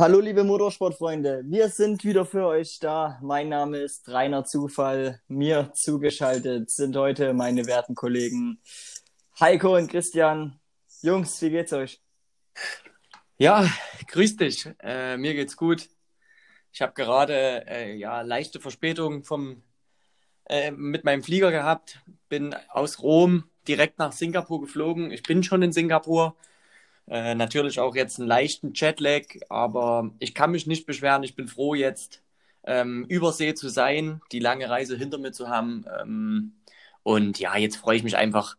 Hallo liebe Motorsportfreunde, wir sind wieder für euch da. Mein Name ist Rainer Zufall. Mir zugeschaltet sind heute meine werten Kollegen Heiko und Christian. Jungs, wie geht's euch? Ja, grüß dich. Äh, mir geht's gut. Ich habe gerade äh, ja leichte Verspätung vom äh, mit meinem Flieger gehabt. Bin aus Rom direkt nach Singapur geflogen. Ich bin schon in Singapur. Äh, natürlich auch jetzt einen leichten Jetlag, aber ich kann mich nicht beschweren. Ich bin froh, jetzt ähm, übersee zu sein, die lange Reise hinter mir zu haben. Ähm, und ja, jetzt freue ich mich einfach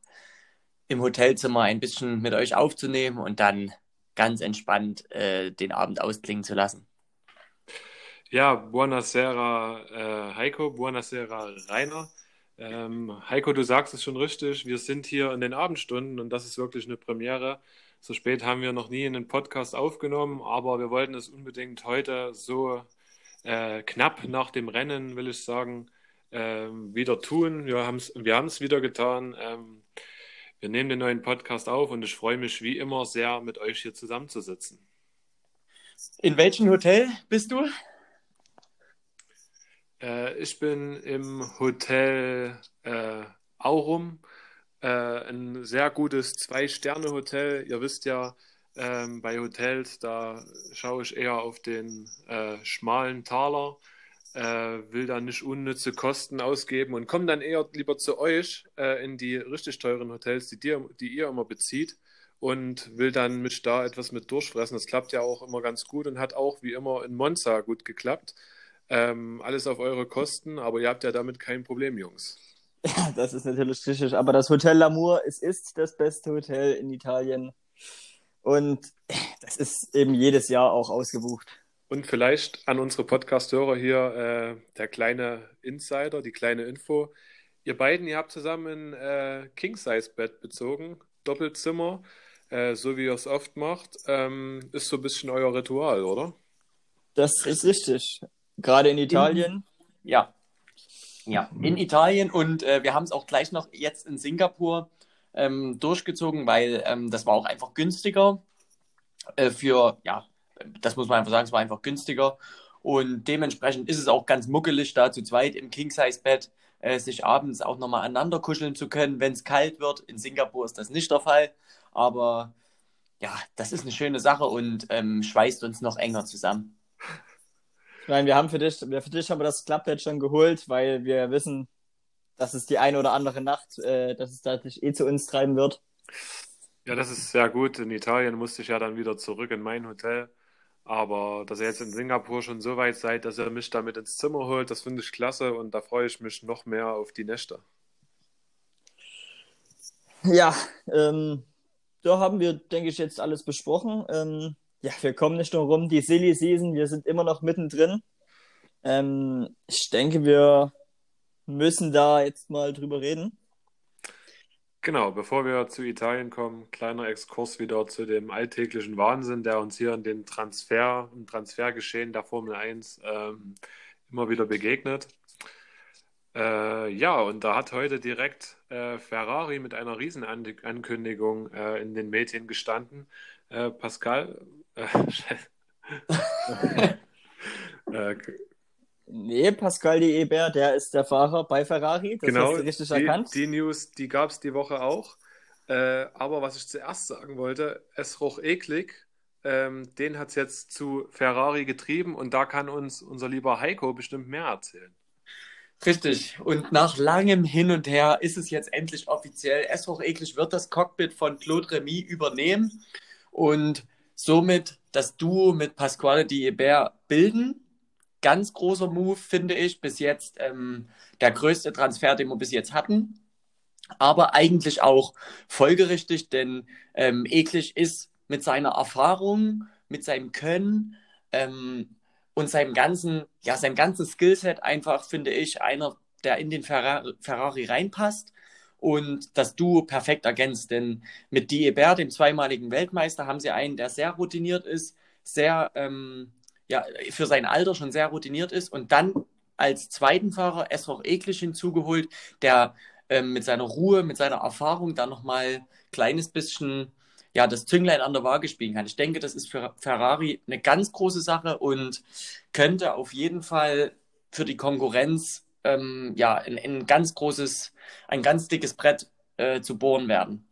im Hotelzimmer ein bisschen mit euch aufzunehmen und dann ganz entspannt äh, den Abend ausklingen zu lassen. Ja, buonasera äh, Heiko, buonasera Rainer. Ähm, Heiko, du sagst es schon richtig, wir sind hier in den Abendstunden und das ist wirklich eine Premiere. So spät haben wir noch nie einen Podcast aufgenommen, aber wir wollten es unbedingt heute so äh, knapp nach dem Rennen, will ich sagen, äh, wieder tun. Wir haben es wir wieder getan. Ähm, wir nehmen den neuen Podcast auf und ich freue mich wie immer sehr, mit euch hier zusammenzusitzen. In welchem Hotel bist du? Äh, ich bin im Hotel äh, Aurum ein sehr gutes Zwei-Sterne-Hotel. Ihr wisst ja, ähm, bei Hotels, da schaue ich eher auf den äh, schmalen Taler, äh, will da nicht unnütze Kosten ausgeben und komme dann eher lieber zu euch äh, in die richtig teuren Hotels, die, dir, die ihr immer bezieht und will dann mich da etwas mit durchfressen. Das klappt ja auch immer ganz gut und hat auch wie immer in Monza gut geklappt. Ähm, alles auf eure Kosten, aber ihr habt ja damit kein Problem, Jungs. Ja, das ist natürlich richtig. Aber das Hotel L'Amour, es ist das beste Hotel in Italien. Und das ist eben jedes Jahr auch ausgebucht. Und vielleicht an unsere Podcast-Hörer hier äh, der kleine Insider, die kleine Info. Ihr beiden, ihr habt zusammen ein äh, King-Size-Bett bezogen, Doppelzimmer, äh, so wie ihr es oft macht. Ähm, ist so ein bisschen euer Ritual, oder? Das ist richtig. Gerade in Italien. Ja, ja, in Italien und äh, wir haben es auch gleich noch jetzt in Singapur ähm, durchgezogen, weil ähm, das war auch einfach günstiger äh, für, ja, das muss man einfach sagen, es war einfach günstiger und dementsprechend ist es auch ganz muckelig, da zu zweit im King-Size-Bett äh, sich abends auch nochmal aneinander kuscheln zu können, wenn es kalt wird. In Singapur ist das nicht der Fall, aber ja, das ist eine schöne Sache und ähm, schweißt uns noch enger zusammen. Nein, wir haben für dich, wir für dich haben wir das Klappbett schon geholt, weil wir wissen, dass es die eine oder andere Nacht, äh, dass es da dich eh zu uns treiben wird. Ja, das ist sehr gut. In Italien musste ich ja dann wieder zurück in mein Hotel. Aber dass ihr jetzt in Singapur schon so weit seid, dass ihr mich damit ins Zimmer holt, das finde ich klasse und da freue ich mich noch mehr auf die Nächte. Ja, ähm, da haben wir, denke ich, jetzt alles besprochen. Ähm, ja, wir kommen nicht nur rum. Die Silly Season, wir sind immer noch mittendrin. Ähm, ich denke, wir müssen da jetzt mal drüber reden. Genau, bevor wir zu Italien kommen, kleiner Exkurs wieder zu dem alltäglichen Wahnsinn, der uns hier in den Transfer, im Transfergeschehen der Formel 1 ähm, immer wieder begegnet. Äh, ja, und da hat heute direkt äh, Ferrari mit einer Riesenankündigung äh, in den Medien gestanden. Äh, Pascal, äh, nee, Pascal de Ebert, der ist der Fahrer bei Ferrari. Das genau, hast du richtig die, erkannt. Die News, die gab es die Woche auch. Äh, aber was ich zuerst sagen wollte, es roch eklig. Ähm, den hat es jetzt zu Ferrari getrieben und da kann uns unser lieber Heiko bestimmt mehr erzählen. Richtig. Und nach langem Hin und Her ist es jetzt endlich offiziell. Es roch eklig wird das Cockpit von Claude Remy übernehmen. Und somit das Duo mit Pasquale Di Ebert bilden. Ganz großer Move, finde ich. Bis jetzt ähm, der größte Transfer, den wir bis jetzt hatten. Aber eigentlich auch folgerichtig, denn ähm, Eklig ist mit seiner Erfahrung, mit seinem Können ähm, und seinem ganzen, ja, seinem ganzen Skillset einfach, finde ich, einer, der in den Ferrari, Ferrari reinpasst und das Duo perfekt ergänzt. Denn mit Diebert, dem zweimaligen Weltmeister, haben sie einen, der sehr routiniert ist, sehr, ähm, ja, für sein Alter schon sehr routiniert ist und dann als zweiten Fahrer Esroch Eklig hinzugeholt, der ähm, mit seiner Ruhe, mit seiner Erfahrung da nochmal ein kleines bisschen ja, das Zünglein an der Waage spielen kann. Ich denke, das ist für Ferrari eine ganz große Sache und könnte auf jeden Fall für die Konkurrenz ähm, ja, ein, ein, ganz großes, ein ganz dickes Brett äh, zu bohren werden.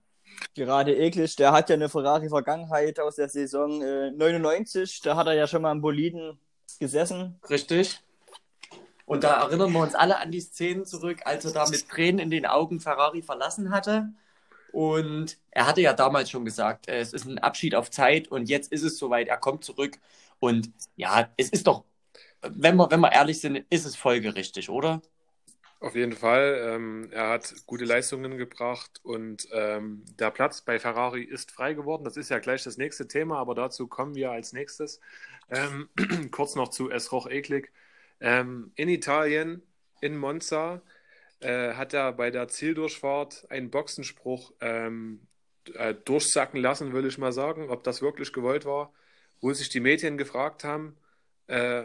Gerade eklig, der hat ja eine Ferrari-Vergangenheit aus der Saison äh, 99, da hat er ja schon mal im Boliden gesessen. Richtig. Und da erinnern wir uns alle an die Szenen zurück, als er da mit Tränen in den Augen Ferrari verlassen hatte. Und er hatte ja damals schon gesagt, es ist ein Abschied auf Zeit und jetzt ist es soweit, er kommt zurück. Und ja, es ist doch, wenn wir, wenn wir ehrlich sind, ist es folgerichtig, oder? Auf jeden Fall. Ähm, er hat gute Leistungen gebracht und ähm, der Platz bei Ferrari ist frei geworden. Das ist ja gleich das nächste Thema, aber dazu kommen wir als nächstes. Ähm, kurz noch zu Esroch Eklig. Ähm, in Italien, in Monza, äh, hat er bei der Zieldurchfahrt einen Boxenspruch ähm, äh, durchsacken lassen, würde ich mal sagen, ob das wirklich gewollt war, wo sich die Medien gefragt haben, äh,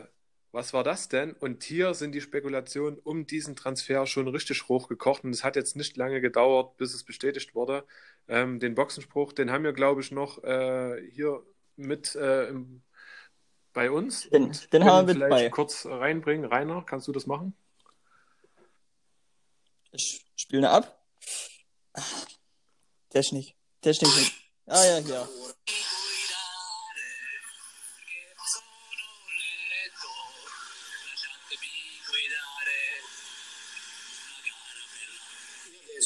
was war das denn? Und hier sind die Spekulationen um diesen Transfer schon richtig hochgekocht und es hat jetzt nicht lange gedauert, bis es bestätigt wurde. Ähm, den Boxenspruch, den haben wir, glaube ich, noch äh, hier mit äh, im, bei uns. Den, den haben wir mit bei. kurz reinbringen. Rainer, kannst du das machen? Ich spiele ab. Technik. Technik. Ah ja, ja.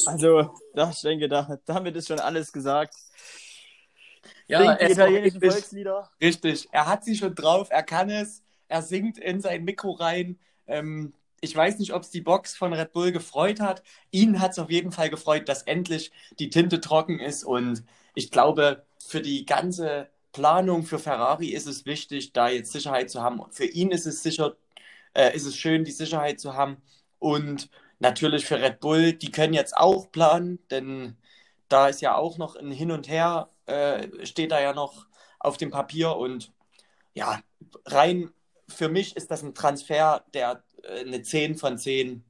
Also, ich denke, da, damit ist schon alles gesagt. Ja, die italienischen Volkslieder. Richtig, er hat sie schon drauf, er kann es, er singt in sein Mikro rein. Ähm, ich weiß nicht, ob es die Box von Red Bull gefreut hat. Ihn hat es auf jeden Fall gefreut, dass endlich die Tinte trocken ist. Und ich glaube, für die ganze Planung für Ferrari ist es wichtig, da jetzt Sicherheit zu haben. Für ihn ist es sicher, äh, ist es schön, die Sicherheit zu haben. Und natürlich für Red Bull, die können jetzt auch planen, denn da ist ja auch noch ein Hin und Her, äh, steht da ja noch auf dem Papier. Und ja, rein für mich ist das ein Transfer, der äh, eine 10 von 10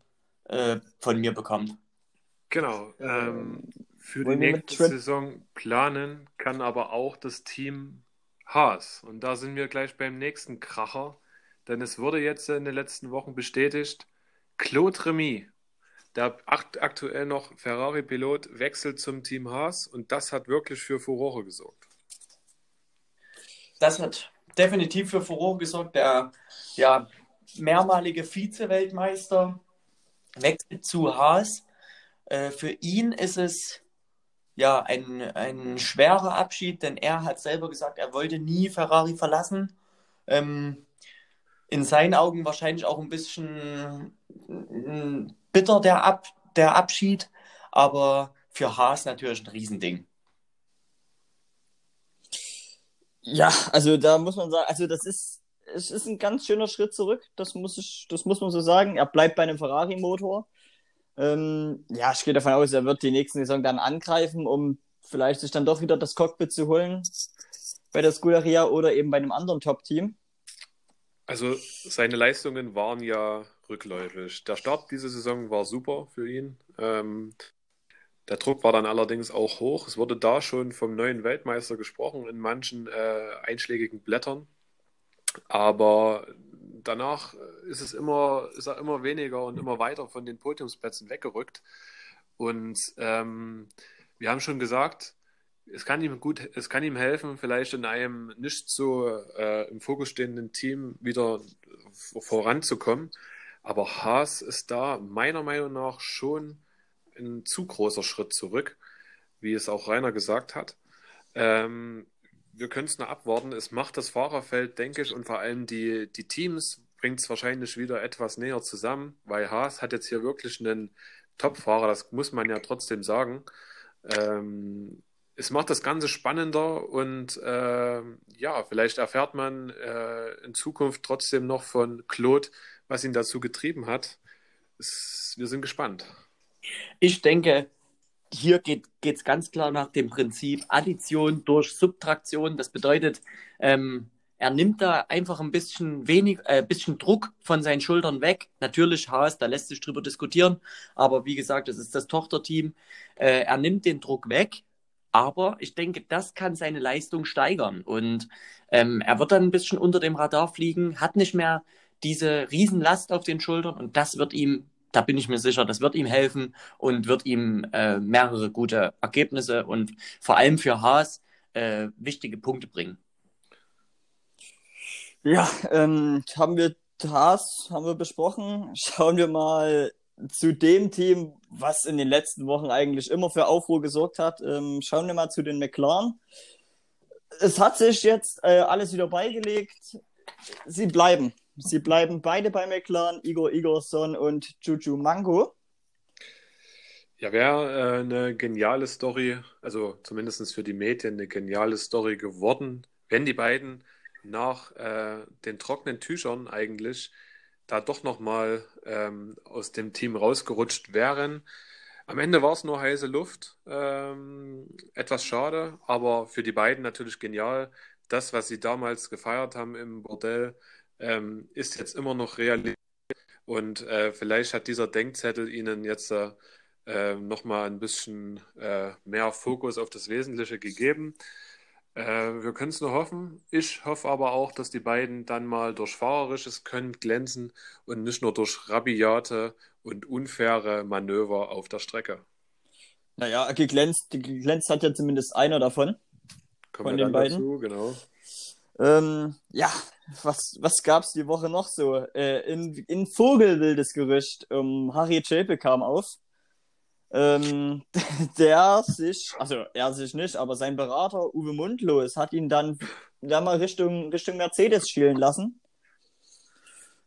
äh, von mir bekommt. Genau. Ähm, für die nächste Saison planen kann aber auch das Team Haas. Und da sind wir gleich beim nächsten Kracher. Denn es wurde jetzt in den letzten Wochen bestätigt, Claude Remy, der aktuell noch Ferrari-Pilot, wechselt zum Team Haas und das hat wirklich für Furore gesorgt. Das hat definitiv für Furore gesorgt. Der ja, mehrmalige Vize-Weltmeister, wechselt zu Haas. Äh, für ihn ist es ja ein, ein schwerer Abschied, denn er hat selber gesagt, er wollte nie Ferrari verlassen. Ähm, in seinen Augen wahrscheinlich auch ein bisschen bitter der, Ab, der Abschied, aber für Haas natürlich ein Riesending. Ja, also da muss man sagen, also das ist es ist ein ganz schöner Schritt zurück, das muss, ich, das muss man so sagen. Er bleibt bei einem Ferrari-Motor. Ähm, ja, ich gehe davon aus, er wird die nächste Saison dann angreifen, um vielleicht sich dann doch wieder das Cockpit zu holen bei der Scuderia oder eben bei einem anderen Top-Team. Also seine Leistungen waren ja rückläufig. Der Start dieser Saison war super für ihn. Ähm, der Druck war dann allerdings auch hoch. Es wurde da schon vom neuen Weltmeister gesprochen in manchen äh, einschlägigen Blättern. Aber danach ist es immer, ist er immer weniger und immer weiter von den Podiumsplätzen weggerückt. Und ähm, wir haben schon gesagt, es kann ihm gut, es kann ihm helfen, vielleicht in einem nicht so äh, im Fokus stehenden Team wieder voranzukommen. Aber Haas ist da meiner Meinung nach schon ein zu großer Schritt zurück, wie es auch Rainer gesagt hat. Ähm, wir können es nur abwarten. Es macht das Fahrerfeld, denke ich, und vor allem die, die Teams bringt es wahrscheinlich wieder etwas näher zusammen, weil Haas hat jetzt hier wirklich einen Top-Fahrer, das muss man ja trotzdem sagen. Ähm, es macht das Ganze spannender und äh, ja, vielleicht erfährt man äh, in Zukunft trotzdem noch von Claude, was ihn dazu getrieben hat. Es, wir sind gespannt. Ich denke, hier geht es ganz klar nach dem Prinzip Addition durch Subtraktion. Das bedeutet, ähm, er nimmt da einfach ein bisschen wenig, äh, bisschen Druck von seinen Schultern weg. Natürlich Haas, da lässt sich drüber diskutieren, aber wie gesagt, das ist das Tochterteam. Äh, er nimmt den Druck weg Aber ich denke, das kann seine Leistung steigern. Und ähm, er wird dann ein bisschen unter dem Radar fliegen, hat nicht mehr diese Riesenlast auf den Schultern und das wird ihm, da bin ich mir sicher, das wird ihm helfen und wird ihm äh, mehrere gute Ergebnisse und vor allem für Haas äh, wichtige Punkte bringen. Ja, ähm, haben wir Haas haben wir besprochen. Schauen wir mal zu dem Team, was in den letzten Wochen eigentlich immer für Aufruhr gesorgt hat. Ähm, schauen wir mal zu den McLaren. Es hat sich jetzt äh, alles wieder beigelegt. Sie bleiben. Sie bleiben beide bei McLaren, Igor Igorson und Juju Mango. Ja, wäre äh, eine geniale Story, also zumindest für die Medien eine geniale Story geworden, wenn die beiden nach äh, den trockenen Tüchern eigentlich da doch nochmal ähm, aus dem Team rausgerutscht wären. Am Ende war es nur heiße Luft. Ähm, etwas schade, aber für die beiden natürlich genial. Das, was sie damals gefeiert haben im Bordell, ähm, ist jetzt immer noch Realität. Und äh, vielleicht hat dieser Denkzettel ihnen jetzt äh, nochmal ein bisschen äh, mehr Fokus auf das Wesentliche gegeben. Äh, wir können es nur hoffen. Ich hoffe aber auch, dass die beiden dann mal durch fahrerisches Können glänzen und nicht nur durch rabiate und unfaire Manöver auf der Strecke. Naja, geglänzt, geglänzt hat ja zumindest einer davon. Kommen von den beiden. Dazu, genau. Ähm, ja, was, was gab es die Woche noch so? Äh, in, in Vogelwildes Gerücht um Harry Chapel kam auf ähm, der sich, also er sich nicht, aber sein Berater Uwe Mundlos hat ihn dann, dann mal Richtung, Richtung Mercedes schielen lassen.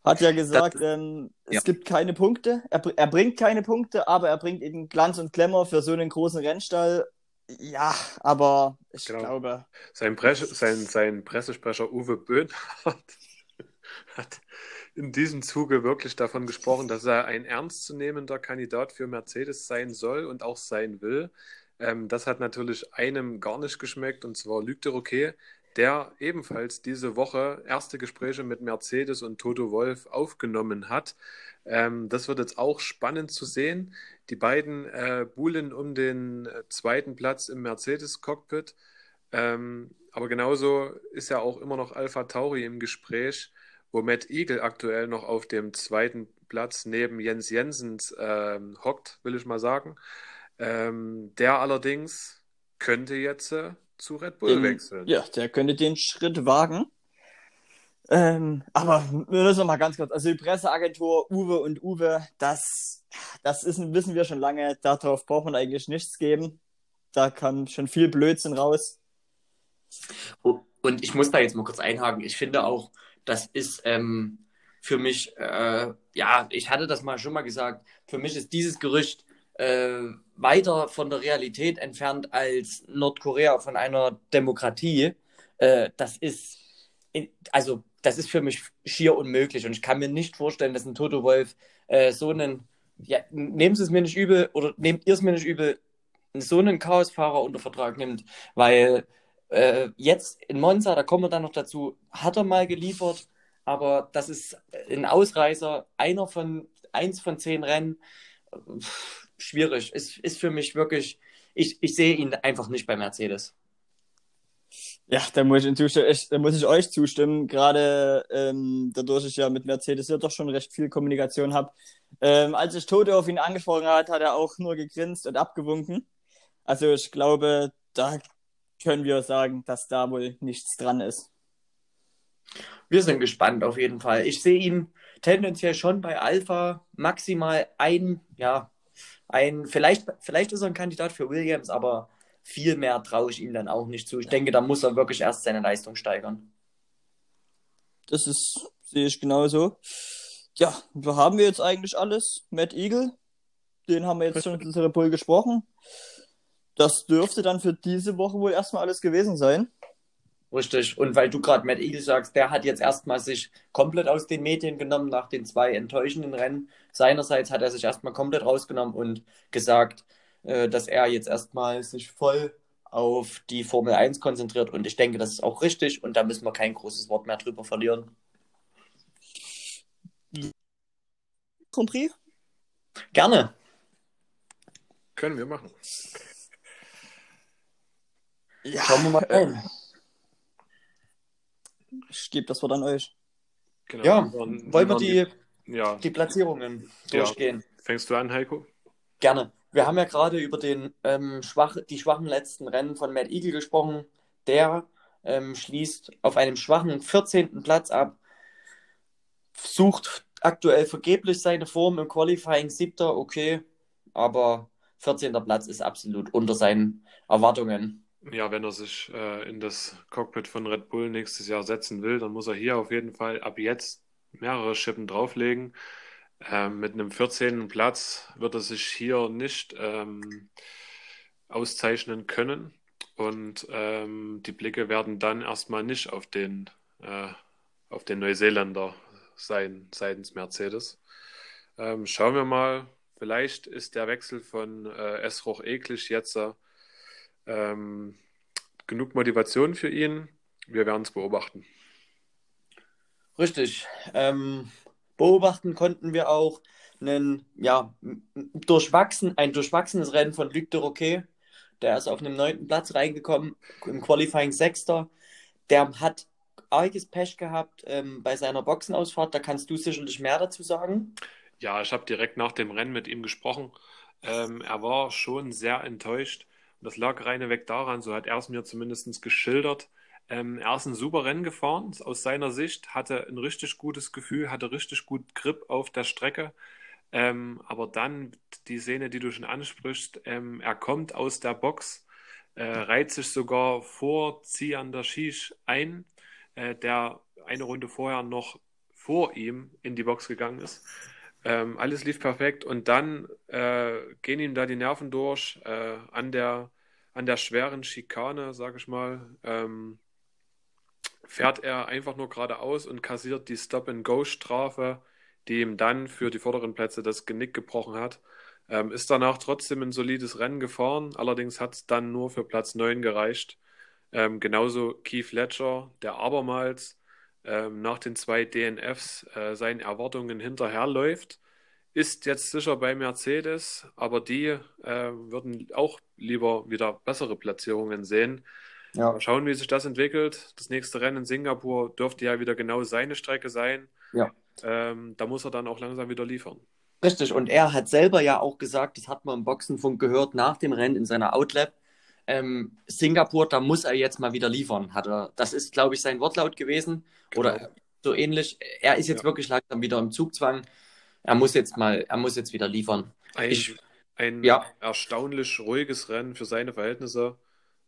Hat ja gesagt, das, ähm, es ja. gibt keine Punkte, er, er bringt keine Punkte, aber er bringt eben Glanz und Klemmer für so einen großen Rennstall. Ja, aber ich genau. glaube. Sein, Presse, sein, sein Pressesprecher Uwe Böhn hat, hat in diesem Zuge wirklich davon gesprochen, dass er ein ernstzunehmender Kandidat für Mercedes sein soll und auch sein will. Ähm, das hat natürlich einem gar nicht geschmeckt, und zwar Luc de Roquet, der ebenfalls diese Woche erste Gespräche mit Mercedes und Toto Wolf aufgenommen hat. Ähm, das wird jetzt auch spannend zu sehen. Die beiden äh, buhlen um den äh, zweiten Platz im Mercedes-Cockpit. Ähm, aber genauso ist ja auch immer noch Alpha Tauri im Gespräch wo Matt Eagle aktuell noch auf dem zweiten Platz neben Jens Jensens ähm, hockt, will ich mal sagen. Ähm, der allerdings könnte jetzt äh, zu Red Bull den, wechseln. Ja, der könnte den Schritt wagen. Ähm, aber wir müssen mal ganz kurz, also die Presseagentur Uwe und Uwe, das, das ist, wissen wir schon lange, darauf braucht man eigentlich nichts geben. Da kam schon viel Blödsinn raus. Und ich muss da jetzt mal kurz einhaken. Ich finde auch, das ist ähm, für mich, äh, ja, ich hatte das mal schon mal gesagt, für mich ist dieses Gerücht äh, weiter von der Realität entfernt als Nordkorea von einer Demokratie. Äh, das ist, also das ist für mich schier unmöglich und ich kann mir nicht vorstellen, dass ein Toto Wolf äh, so einen, ja, Sie es mir nicht übel oder nehmt ihr es mir nicht übel, so einen Chaosfahrer unter Vertrag nimmt, weil äh, jetzt in Monza, da kommen wir dann noch dazu, hat er mal geliefert, aber das ist ein Ausreißer, einer von eins von zehn Rennen. Schwierig. Ist, ist für mich wirklich, ich, ich sehe ihn einfach nicht bei Mercedes. Ja, da muss ich, ich, da muss ich euch zustimmen, gerade ähm, dadurch ich ja mit Mercedes ja doch schon recht viel Kommunikation habe. Ähm, als ich Toto auf ihn angesprochen hat, hat er auch nur gegrinst und abgewunken. Also ich glaube, da können wir sagen, dass da wohl nichts dran ist. Wir sind gespannt auf jeden Fall. Ich sehe ihn tendenziell schon bei Alpha maximal ein, ja, ein, vielleicht, vielleicht ist er ein Kandidat für Williams, aber viel mehr traue ich ihm dann auch nicht zu. Ich denke, da muss er wirklich erst seine Leistung steigern. Das ist, sehe ich genauso. Ja, wir haben wir jetzt eigentlich alles. Matt Eagle, den haben wir jetzt schon in Red Bull gesprochen. Das dürfte dann für diese Woche wohl erstmal alles gewesen sein. Richtig. Und weil du gerade Matt Eagle sagst, der hat jetzt erstmal sich komplett aus den Medien genommen nach den zwei enttäuschenden Rennen. Seinerseits hat er sich erstmal komplett rausgenommen und gesagt, äh, dass er jetzt erstmal sich voll auf die Formel 1 konzentriert. Und ich denke, das ist auch richtig und da müssen wir kein großes Wort mehr drüber verlieren. Compris? Gerne. Können wir machen. Ja, Schauen wir mal rein. Ich gebe das Wort an euch. Genau. Ja, Und wollen wir die- die, Ja, die Platzierungen Ja. durchgehen? fängst du an, Heiko? Gerne. Wir haben ja gerade über den, ähm, schwach, die schwachen letzten Rennen von Matt Eagle gesprochen. Der ähm, schließt auf einem schwachen 14. Platz ab, sucht aktuell vergeblich seine Form im Qualifying siebter, okay, aber 14. Platz ist absolut unter seinen Erwartungen. Ja, wenn er sich äh, in das Cockpit von Red Bull nächstes Jahr setzen will, dann muss er hier auf jeden Fall ab jetzt mehrere Schippen drauflegen. Ähm, mit einem 14. Platz wird er sich hier nicht ähm, auszeichnen können. Und ähm, die Blicke werden dann erstmal nicht auf den, äh, auf den Neuseeländer sein, seitens Mercedes. Ähm, schauen wir mal, vielleicht ist der Wechsel von äh, Esroch eklig jetzt ähm, genug Motivation für ihn. Wir werden es beobachten. Richtig. Ähm, beobachten konnten wir auch einen, ja, durchwachsen, ein durchwachsenes Rennen von Luc de Roquet. Der ist auf einem neunten Platz reingekommen, im Qualifying Sechster. Der hat arges Pech gehabt ähm, bei seiner Boxenausfahrt. Da kannst du sicherlich mehr dazu sagen. Ja, ich habe direkt nach dem Rennen mit ihm gesprochen. Ähm, er war schon sehr enttäuscht. Und das lag reineweg daran, so hat er es mir zumindest geschildert. Ähm, er ist ein super Rennen gefahren, aus seiner Sicht, hatte ein richtig gutes Gefühl, hatte richtig gut Grip auf der Strecke. Ähm, aber dann die Szene, die du schon ansprichst, ähm, er kommt aus der Box, äh, reiht sich sogar vor Zian Dashish ein, äh, der eine Runde vorher noch vor ihm in die Box gegangen ist. Ähm, alles lief perfekt und dann äh, gehen ihm da die Nerven durch äh, an der, an der schweren Schikane, sag ich mal. Ähm, fährt er einfach nur geradeaus und kassiert die Stop-and-Go-Strafe, die ihm dann für die vorderen Plätze das Genick gebrochen hat. Ähm, ist danach trotzdem ein solides Rennen gefahren, allerdings hat es dann nur für Platz 9 gereicht. Ähm, genauso Keith Ledger, der abermals ähm, nach den zwei DNFs äh, seinen Erwartungen hinterherläuft, ist jetzt sicher bei Mercedes, aber die äh, würden auch lieber wieder bessere Platzierungen sehen. Ja. Mal schauen, wie sich das entwickelt. Das nächste Rennen in Singapur dürfte ja wieder genau seine Strecke sein. Ja. Ähm, da muss er dann auch langsam wieder liefern. Richtig, und er hat selber ja auch gesagt, das hat man im Boxenfunk gehört, nach dem Rennen in seiner Outlap, ähm, Singapur, da muss er jetzt mal wieder liefern. Hat er, das ist, glaube ich, sein Wortlaut gewesen. Genau. Oder so ähnlich. Er ist jetzt Ja. wirklich langsam wieder im Zugzwang. Er muss jetzt mal, er muss jetzt wieder liefern. Ein, Ich- ein Ja. erstaunlich ruhiges Rennen für seine Verhältnisse.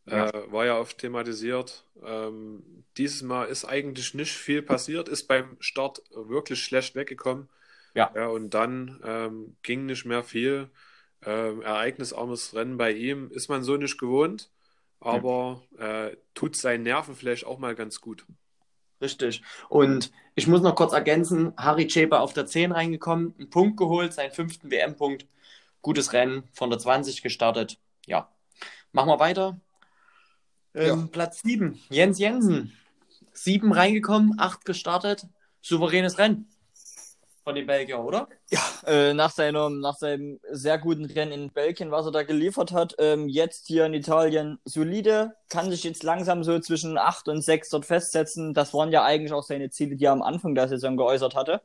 Ja. Äh, war ja oft thematisiert. Ähm, dieses Mal ist eigentlich nicht viel passiert, ist beim Start wirklich schlecht weggekommen. Ja. Ja, und dann ähm, ging nicht mehr viel. Ähm, ereignisarmes Rennen bei ihm ist man so nicht gewohnt, aber äh, tut seinen Nerven vielleicht auch mal ganz gut. Richtig. Und ich muss noch kurz ergänzen, Harry Cheper auf der 10 reingekommen, einen Punkt geholt, seinen fünften WM-Punkt. Gutes Rennen, von der 20 gestartet. Ja. Machen wir weiter. Ähm, Ja. Platz 7, Jens Jensen. Sieben reingekommen, acht gestartet. Souveränes Rennen von den Belgier, oder? Äh, nach, seinem, nach seinem sehr guten Rennen in Belgien, was er da geliefert hat, ähm, jetzt hier in Italien solide, kann sich jetzt langsam so zwischen 8 und 6 dort festsetzen. Das waren ja eigentlich auch seine Ziele, die er am Anfang der Saison geäußert hatte.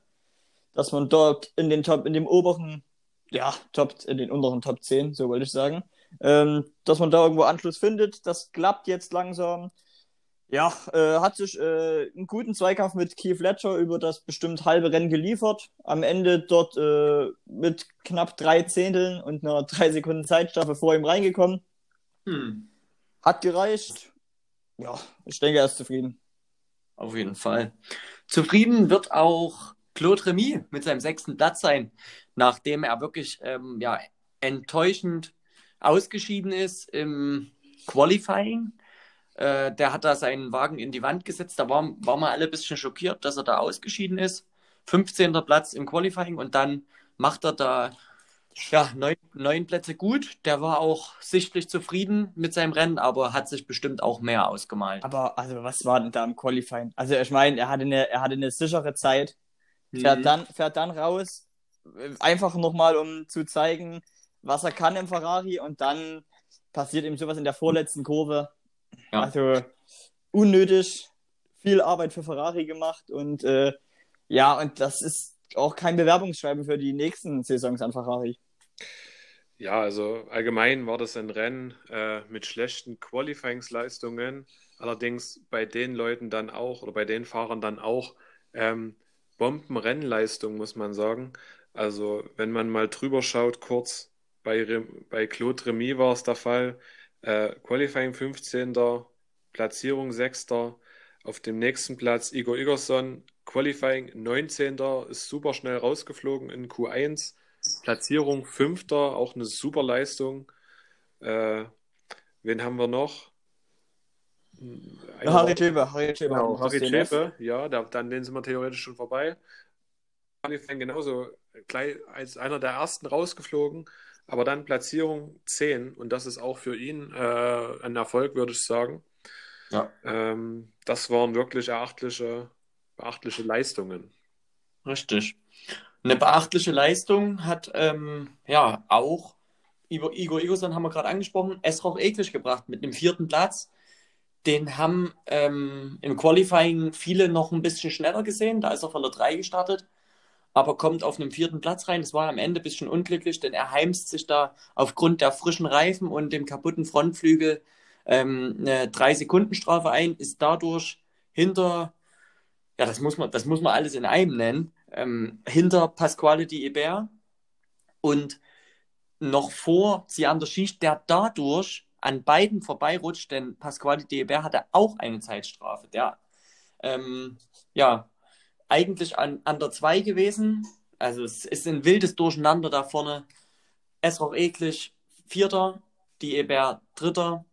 Dass man dort in den Top, in dem oberen, ja, Top, in den unteren Top 10, so wollte ich sagen, ähm, dass man da irgendwo Anschluss findet. Das klappt jetzt langsam. Ja, äh, hat sich äh, einen guten Zweikampf mit Keith Ledger über das bestimmt halbe Rennen geliefert. Am Ende dort äh, mit knapp drei Zehnteln und einer drei Sekunden Zeitstrafe vor ihm reingekommen. Hm. Hat gereicht. Ja, ich denke, er ist zufrieden. Auf jeden Fall. Zufrieden wird auch Claude Remy mit seinem sechsten Platz sein, nachdem er wirklich ähm, ja, enttäuschend ausgeschieden ist im Qualifying. Äh, der hat da seinen Wagen in die Wand gesetzt. Da waren, waren wir alle ein bisschen schockiert, dass er da ausgeschieden ist. 15. Platz im Qualifying und dann macht er da ja, neun, neun Plätze gut. Der war auch sichtlich zufrieden mit seinem Rennen, aber hat sich bestimmt auch mehr ausgemalt. Aber also, was war denn da im Qualifying? Also, ich meine, er hatte eine, er hatte eine sichere Zeit, fährt Mhm. dann, fährt dann raus, einfach nochmal, um zu zeigen, was er kann im Ferrari und dann passiert ihm sowas in der vorletzten Kurve. Ja. Also unnötig viel Arbeit für Ferrari gemacht und äh, ja, und das ist auch kein Bewerbungsschreiben für die nächsten Saisons an Ferrari. Ja, also allgemein war das ein Rennen äh, mit schlechten Qualifingsleistungen. Allerdings bei den Leuten dann auch oder bei den Fahrern dann auch ähm, Bombenrennleistung, muss man sagen. Also, wenn man mal drüber schaut, kurz bei, bei Claude Remy war es der Fall. Äh, Qualifying 15. Platzierung 6. Auf dem nächsten Platz Igor Igerson, Qualifying 19. ist super schnell rausgeflogen in Q1. Platzierung 5. auch eine super Leistung. Äh, wen haben wir noch? Eine Harry Schäpe. Harry Schäpe, genau, Harry Schäpe ja, da, dann den sind wir theoretisch schon vorbei. Qualifying genauso gleich als einer der ersten rausgeflogen, aber dann Platzierung 10 und das ist auch für ihn äh, ein Erfolg, würde ich sagen. Ja. Ähm, das waren wirklich erachtliche, beachtliche Leistungen. Richtig. Eine beachtliche Leistung hat ähm, ja auch Igor Igorson haben wir gerade angesprochen, Esroch eklig gebracht mit einem vierten Platz. Den haben ähm, im Qualifying viele noch ein bisschen schneller gesehen. Da ist er von der 3 gestartet, aber kommt auf einem vierten Platz rein. Das war am Ende ein bisschen unglücklich, denn er heimst sich da aufgrund der frischen Reifen und dem kaputten Frontflügel ähm, eine 3-Sekunden-Strafe ein, ist dadurch hinter, ja, das muss man, das muss man alles in einem nennen, ähm, hinter Pasquale Di Eber und noch vor Siander Schicht, der dadurch an beiden vorbeirutscht, denn Pasquale Di Eber hatte auch eine Zeitstrafe. Der, ähm, ja, eigentlich an, an der 2 gewesen. Also es ist ein wildes Durcheinander da vorne. Esroch Eklig, Vierter, die Eber Dritter,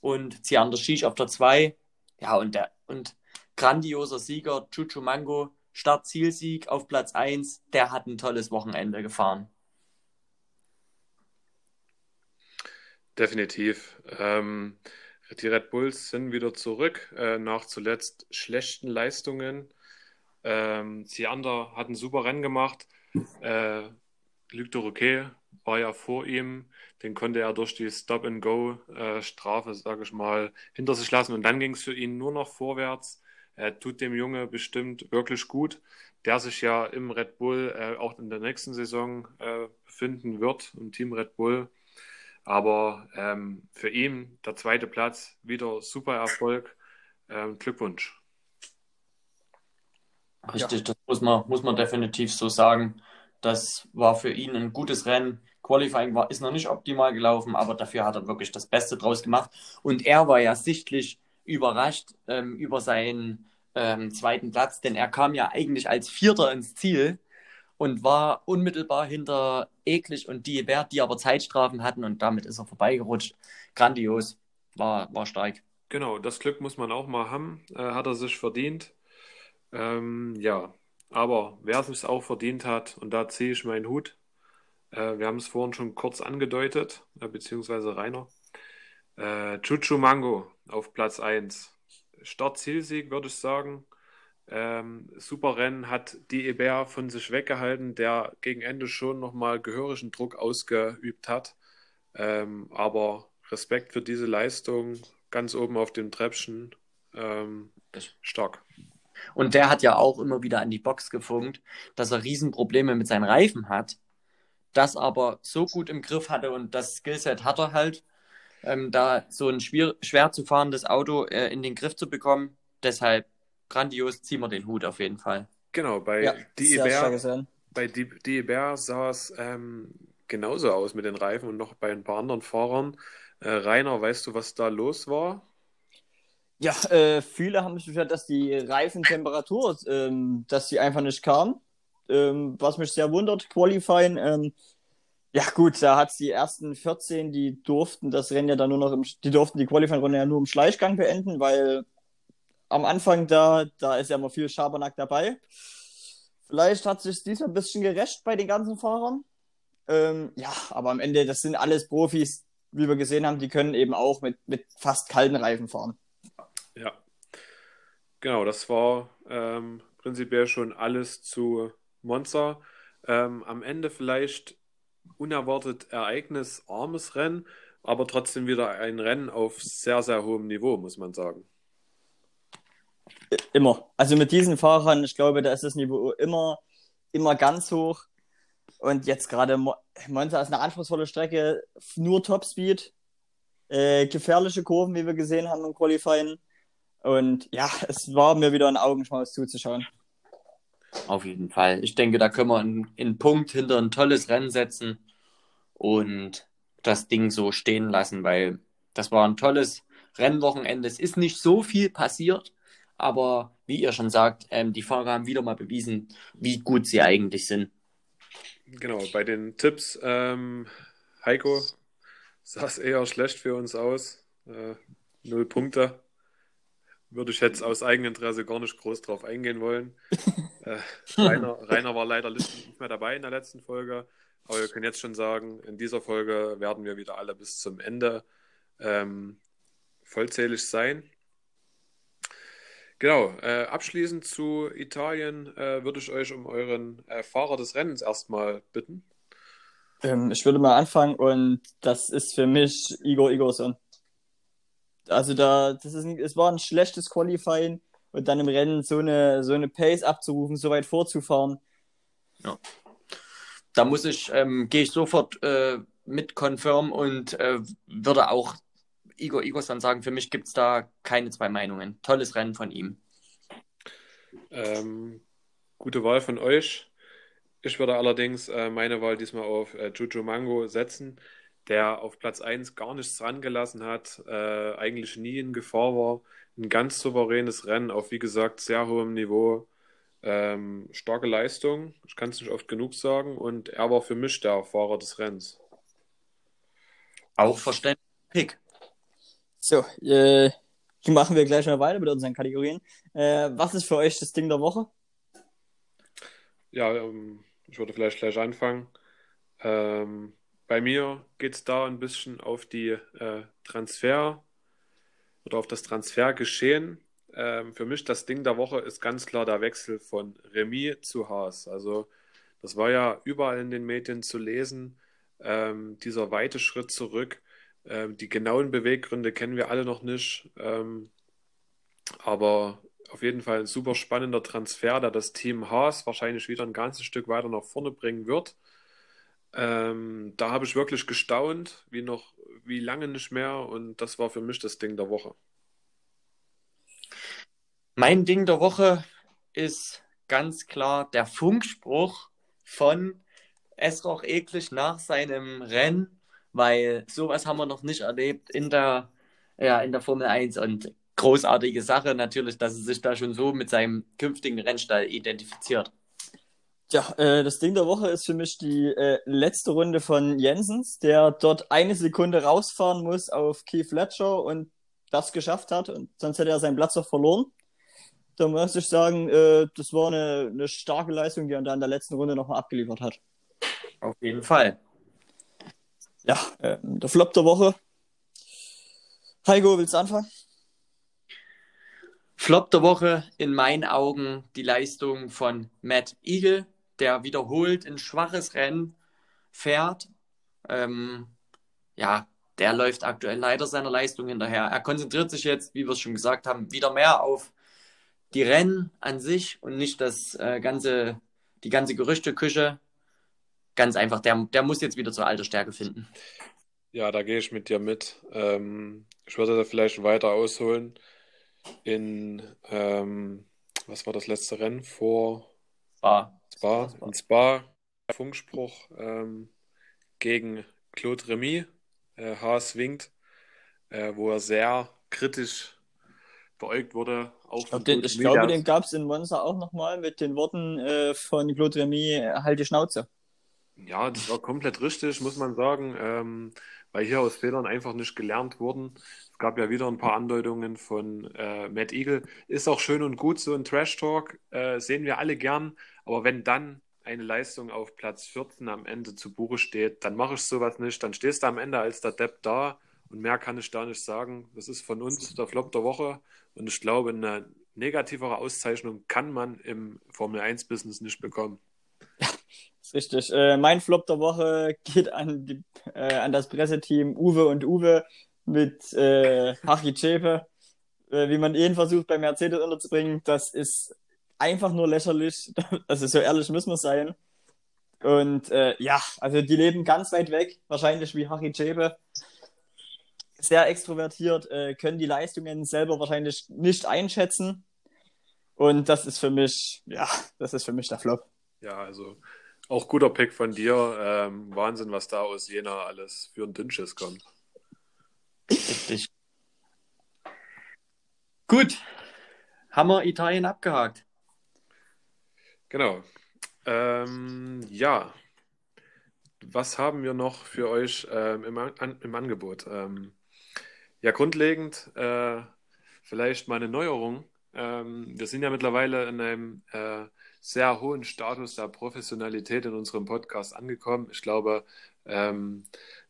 und Ziander Schisch auf der 2. Ja, und der und grandioser Sieger Chuchu Mango, Start-Zielsieg auf Platz 1. Der hat ein tolles Wochenende gefahren. Definitiv. Ähm, die Red Bulls sind wieder zurück äh, nach zuletzt schlechten Leistungen. Ähm, Ziander hat ein super Rennen gemacht. Äh, Luc de Roquet war ja vor ihm. Den konnte er durch die Stop-and-Go-Strafe, sage ich mal, hinter sich lassen. Und dann ging es für ihn nur noch vorwärts. Er tut dem Junge bestimmt wirklich gut, der sich ja im Red Bull äh, auch in der nächsten Saison äh, befinden wird, im Team Red Bull. Aber ähm, für ihn der zweite Platz, wieder super Erfolg. Ähm, Glückwunsch. Richtig, ja. das muss man, muss man definitiv so sagen. Das war für ihn ein gutes Rennen. Qualifying war, ist noch nicht optimal gelaufen, aber dafür hat er wirklich das Beste draus gemacht. Und er war ja sichtlich überrascht ähm, über seinen ähm, zweiten Platz, denn er kam ja eigentlich als Vierter ins Ziel und war unmittelbar hinter Eklig und Diebert, die aber Zeitstrafen hatten und damit ist er vorbeigerutscht. Grandios, war, war stark. Genau, das Glück muss man auch mal haben, äh, hat er sich verdient. Ähm, ja, aber wer es auch verdient hat, und da ziehe ich meinen Hut, äh, wir haben es vorhin schon kurz angedeutet, äh, beziehungsweise Rainer. Äh, Chuchu Mango auf Platz 1. Start-Zielsieg, würde ich sagen. Ähm, super Rennen hat die Eber von sich weggehalten, der gegen Ende schon nochmal gehörigen Druck ausgeübt hat. Ähm, aber Respekt für diese Leistung, ganz oben auf dem Treppchen. Ähm, stark. Und der hat ja auch immer wieder an die Box gefunkt, dass er Riesenprobleme mit seinen Reifen hat, das aber so gut im Griff hatte und das Skillset hat er halt, ähm, da so ein schwer, schwer zu fahrendes Auto äh, in den Griff zu bekommen. Deshalb grandios, ziehen wir den Hut auf jeden Fall. Genau, bei ja, DEBR, bei DEBR sah es ähm, genauso aus mit den Reifen und noch bei ein paar anderen Fahrern. Äh, Rainer, weißt du, was da los war? Ja, äh, viele haben sich beschwert, dass die Reifentemperatur, ähm, dass sie einfach nicht kam. Ähm, was mich sehr wundert, Qualifying. Ähm, ja gut, da hat die ersten 14, die durften das Rennen ja dann nur noch im, die durften die Qualifying-Runde ja nur im Schleichgang beenden, weil am Anfang da, da ist ja immer viel Schabernack dabei. Vielleicht hat sich diesmal ein bisschen gerecht bei den ganzen Fahrern. Ähm, ja, aber am Ende, das sind alles Profis, wie wir gesehen haben, die können eben auch mit, mit fast kalten Reifen fahren. Ja, genau, das war ähm, prinzipiell schon alles zu Monza. Ähm, am Ende vielleicht unerwartet ereignisarmes Rennen, aber trotzdem wieder ein Rennen auf sehr, sehr hohem Niveau, muss man sagen. Immer. Also mit diesen Fahrern, ich glaube, da ist das Niveau immer, immer ganz hoch. Und jetzt gerade Monza ist eine anspruchsvolle Strecke, nur Topspeed, äh, gefährliche Kurven, wie wir gesehen haben im Qualifying. Und ja, es war mir wieder ein Augenschmaus zuzuschauen. Auf jeden Fall. Ich denke, da können wir einen, einen Punkt hinter ein tolles Rennen setzen und das Ding so stehen lassen, weil das war ein tolles Rennwochenende. Es ist nicht so viel passiert, aber wie ihr schon sagt, ähm, die Fahrer haben wieder mal bewiesen, wie gut sie eigentlich sind. Genau, bei den Tipps, ähm, Heiko sah es eher schlecht für uns aus. Äh, null Punkte. Würde ich jetzt aus Eigeninteresse gar nicht groß drauf eingehen wollen. äh, Rainer, Rainer war leider nicht mehr dabei in der letzten Folge. Aber wir können jetzt schon sagen, in dieser Folge werden wir wieder alle bis zum Ende ähm, vollzählig sein. Genau, äh, abschließend zu Italien äh, würde ich euch um euren äh, Fahrer des Rennens erstmal bitten. Ähm, ich würde mal anfangen und das ist für mich Igor Igorson. Also da, das ist ein, es war ein schlechtes Qualifying und dann im Rennen so eine, so eine Pace abzurufen, so weit vorzufahren. Ja. Da muss ich, ähm, gehe ich sofort äh, mit confirm und äh, würde auch Igor Igos dann sagen, für mich gibt es da keine zwei Meinungen. Tolles Rennen von ihm. Ähm, gute Wahl von euch. Ich würde allerdings äh, meine Wahl diesmal auf äh, Juju Mango setzen, der auf Platz 1 gar nichts dran gelassen hat, äh, eigentlich nie in Gefahr war. Ein ganz souveränes Rennen auf, wie gesagt, sehr hohem Niveau. Ähm, starke Leistung, ich kann es nicht oft genug sagen, und er war für mich der Fahrer des Rennens. Auch verständlich. Pick. So, äh, machen wir gleich mal weiter mit unseren Kategorien. Äh, was ist für euch das Ding der Woche? Ja, ähm, ich würde vielleicht gleich anfangen. Ähm, bei mir geht es da ein bisschen auf die äh, Transfer oder auf das Transfergeschehen. Ähm, für mich das Ding der Woche ist ganz klar der Wechsel von Remy zu Haas. Also das war ja überall in den Medien zu lesen, ähm, dieser weite Schritt zurück. Ähm, die genauen Beweggründe kennen wir alle noch nicht. Ähm, aber auf jeden Fall ein super spannender Transfer, der das Team Haas wahrscheinlich wieder ein ganzes Stück weiter nach vorne bringen wird. Ähm, da habe ich wirklich gestaunt, wie noch, wie lange nicht mehr, und das war für mich das Ding der Woche. Mein Ding der Woche ist ganz klar der Funkspruch von Esroch Eklig nach seinem Rennen weil sowas haben wir noch nicht erlebt in der, ja, in der Formel 1 und großartige Sache natürlich, dass er sich da schon so mit seinem künftigen Rennstall identifiziert. Ja, äh, das Ding der Woche ist für mich die äh, letzte Runde von Jensens, der dort eine Sekunde rausfahren muss auf Keith Fletcher und das geschafft hat und sonst hätte er seinen Platz auch verloren. Da muss ich sagen, äh, das war eine, eine starke Leistung, die er da in der letzten Runde nochmal abgeliefert hat. Auf jeden Fall ja, äh, der Flop der Woche. Heiko, willst du anfangen? Flop der Woche in meinen Augen die Leistung von Matt Eagle, der wiederholt ein schwaches Rennen fährt. Ähm, ja, der läuft aktuell leider seiner Leistung hinterher. Er konzentriert sich jetzt, wie wir es schon gesagt haben, wieder mehr auf die Rennen an sich und nicht das äh, ganze, die ganze Gerüchteküche ganz einfach, der, der muss jetzt wieder zur alter Stärke finden. Ja, da gehe ich mit dir mit. Ähm, ich würde da vielleicht weiter ausholen. In, ähm, was war das letzte Rennen? Vor Spa. Spa. Spa. In Spa. Funkspruch ähm, gegen Claude Remy. Äh, Haas winkt, äh, wo er sehr kritisch beäugt wurde. Auch ich, den, ich glaube, den gab es in Monza auch nochmal mit den Worten äh, von Claude Remy, halt die Schnauze. Ja, das war komplett richtig, muss man sagen, ähm, weil hier aus Fehlern einfach nicht gelernt wurden. Es gab ja wieder ein paar Andeutungen von äh, Matt Eagle. Ist auch schön und gut, so ein Trash-Talk, äh, sehen wir alle gern. Aber wenn dann eine Leistung auf Platz 14 am Ende zu Buche steht, dann mache ich sowas nicht. Dann stehst du am Ende als der Depp da und mehr kann ich da nicht sagen. Das ist von uns der Flop der Woche. Und ich glaube, eine negativere Auszeichnung kann man im Formel 1-Business nicht bekommen. ist richtig. Äh, mein Flop der Woche geht an, die, äh, an das Presseteam Uwe und Uwe mit äh, Hachi Chepe. Äh, wie man ihn versucht bei Mercedes unterzubringen, das ist einfach nur lächerlich. Also so ehrlich müssen wir sein. Und äh, ja, also die leben ganz weit weg, wahrscheinlich wie Hachi Chepe. Sehr extrovertiert, äh, können die Leistungen selber wahrscheinlich nicht einschätzen. Und das ist für mich, ja, das ist für mich der Flop. Ja, also auch guter Pick von dir. Ähm, Wahnsinn, was da aus Jena alles für ein Dünnschiss kommt. Richtig. Gut. Haben wir Italien abgehakt? Genau. Ähm, ja. Was haben wir noch für euch ähm, im, an, im Angebot? Ähm, ja, grundlegend äh, vielleicht mal eine Neuerung. Ähm, wir sind ja mittlerweile in einem äh, sehr hohen Status der Professionalität in unserem Podcast angekommen. Ich glaube, ähm,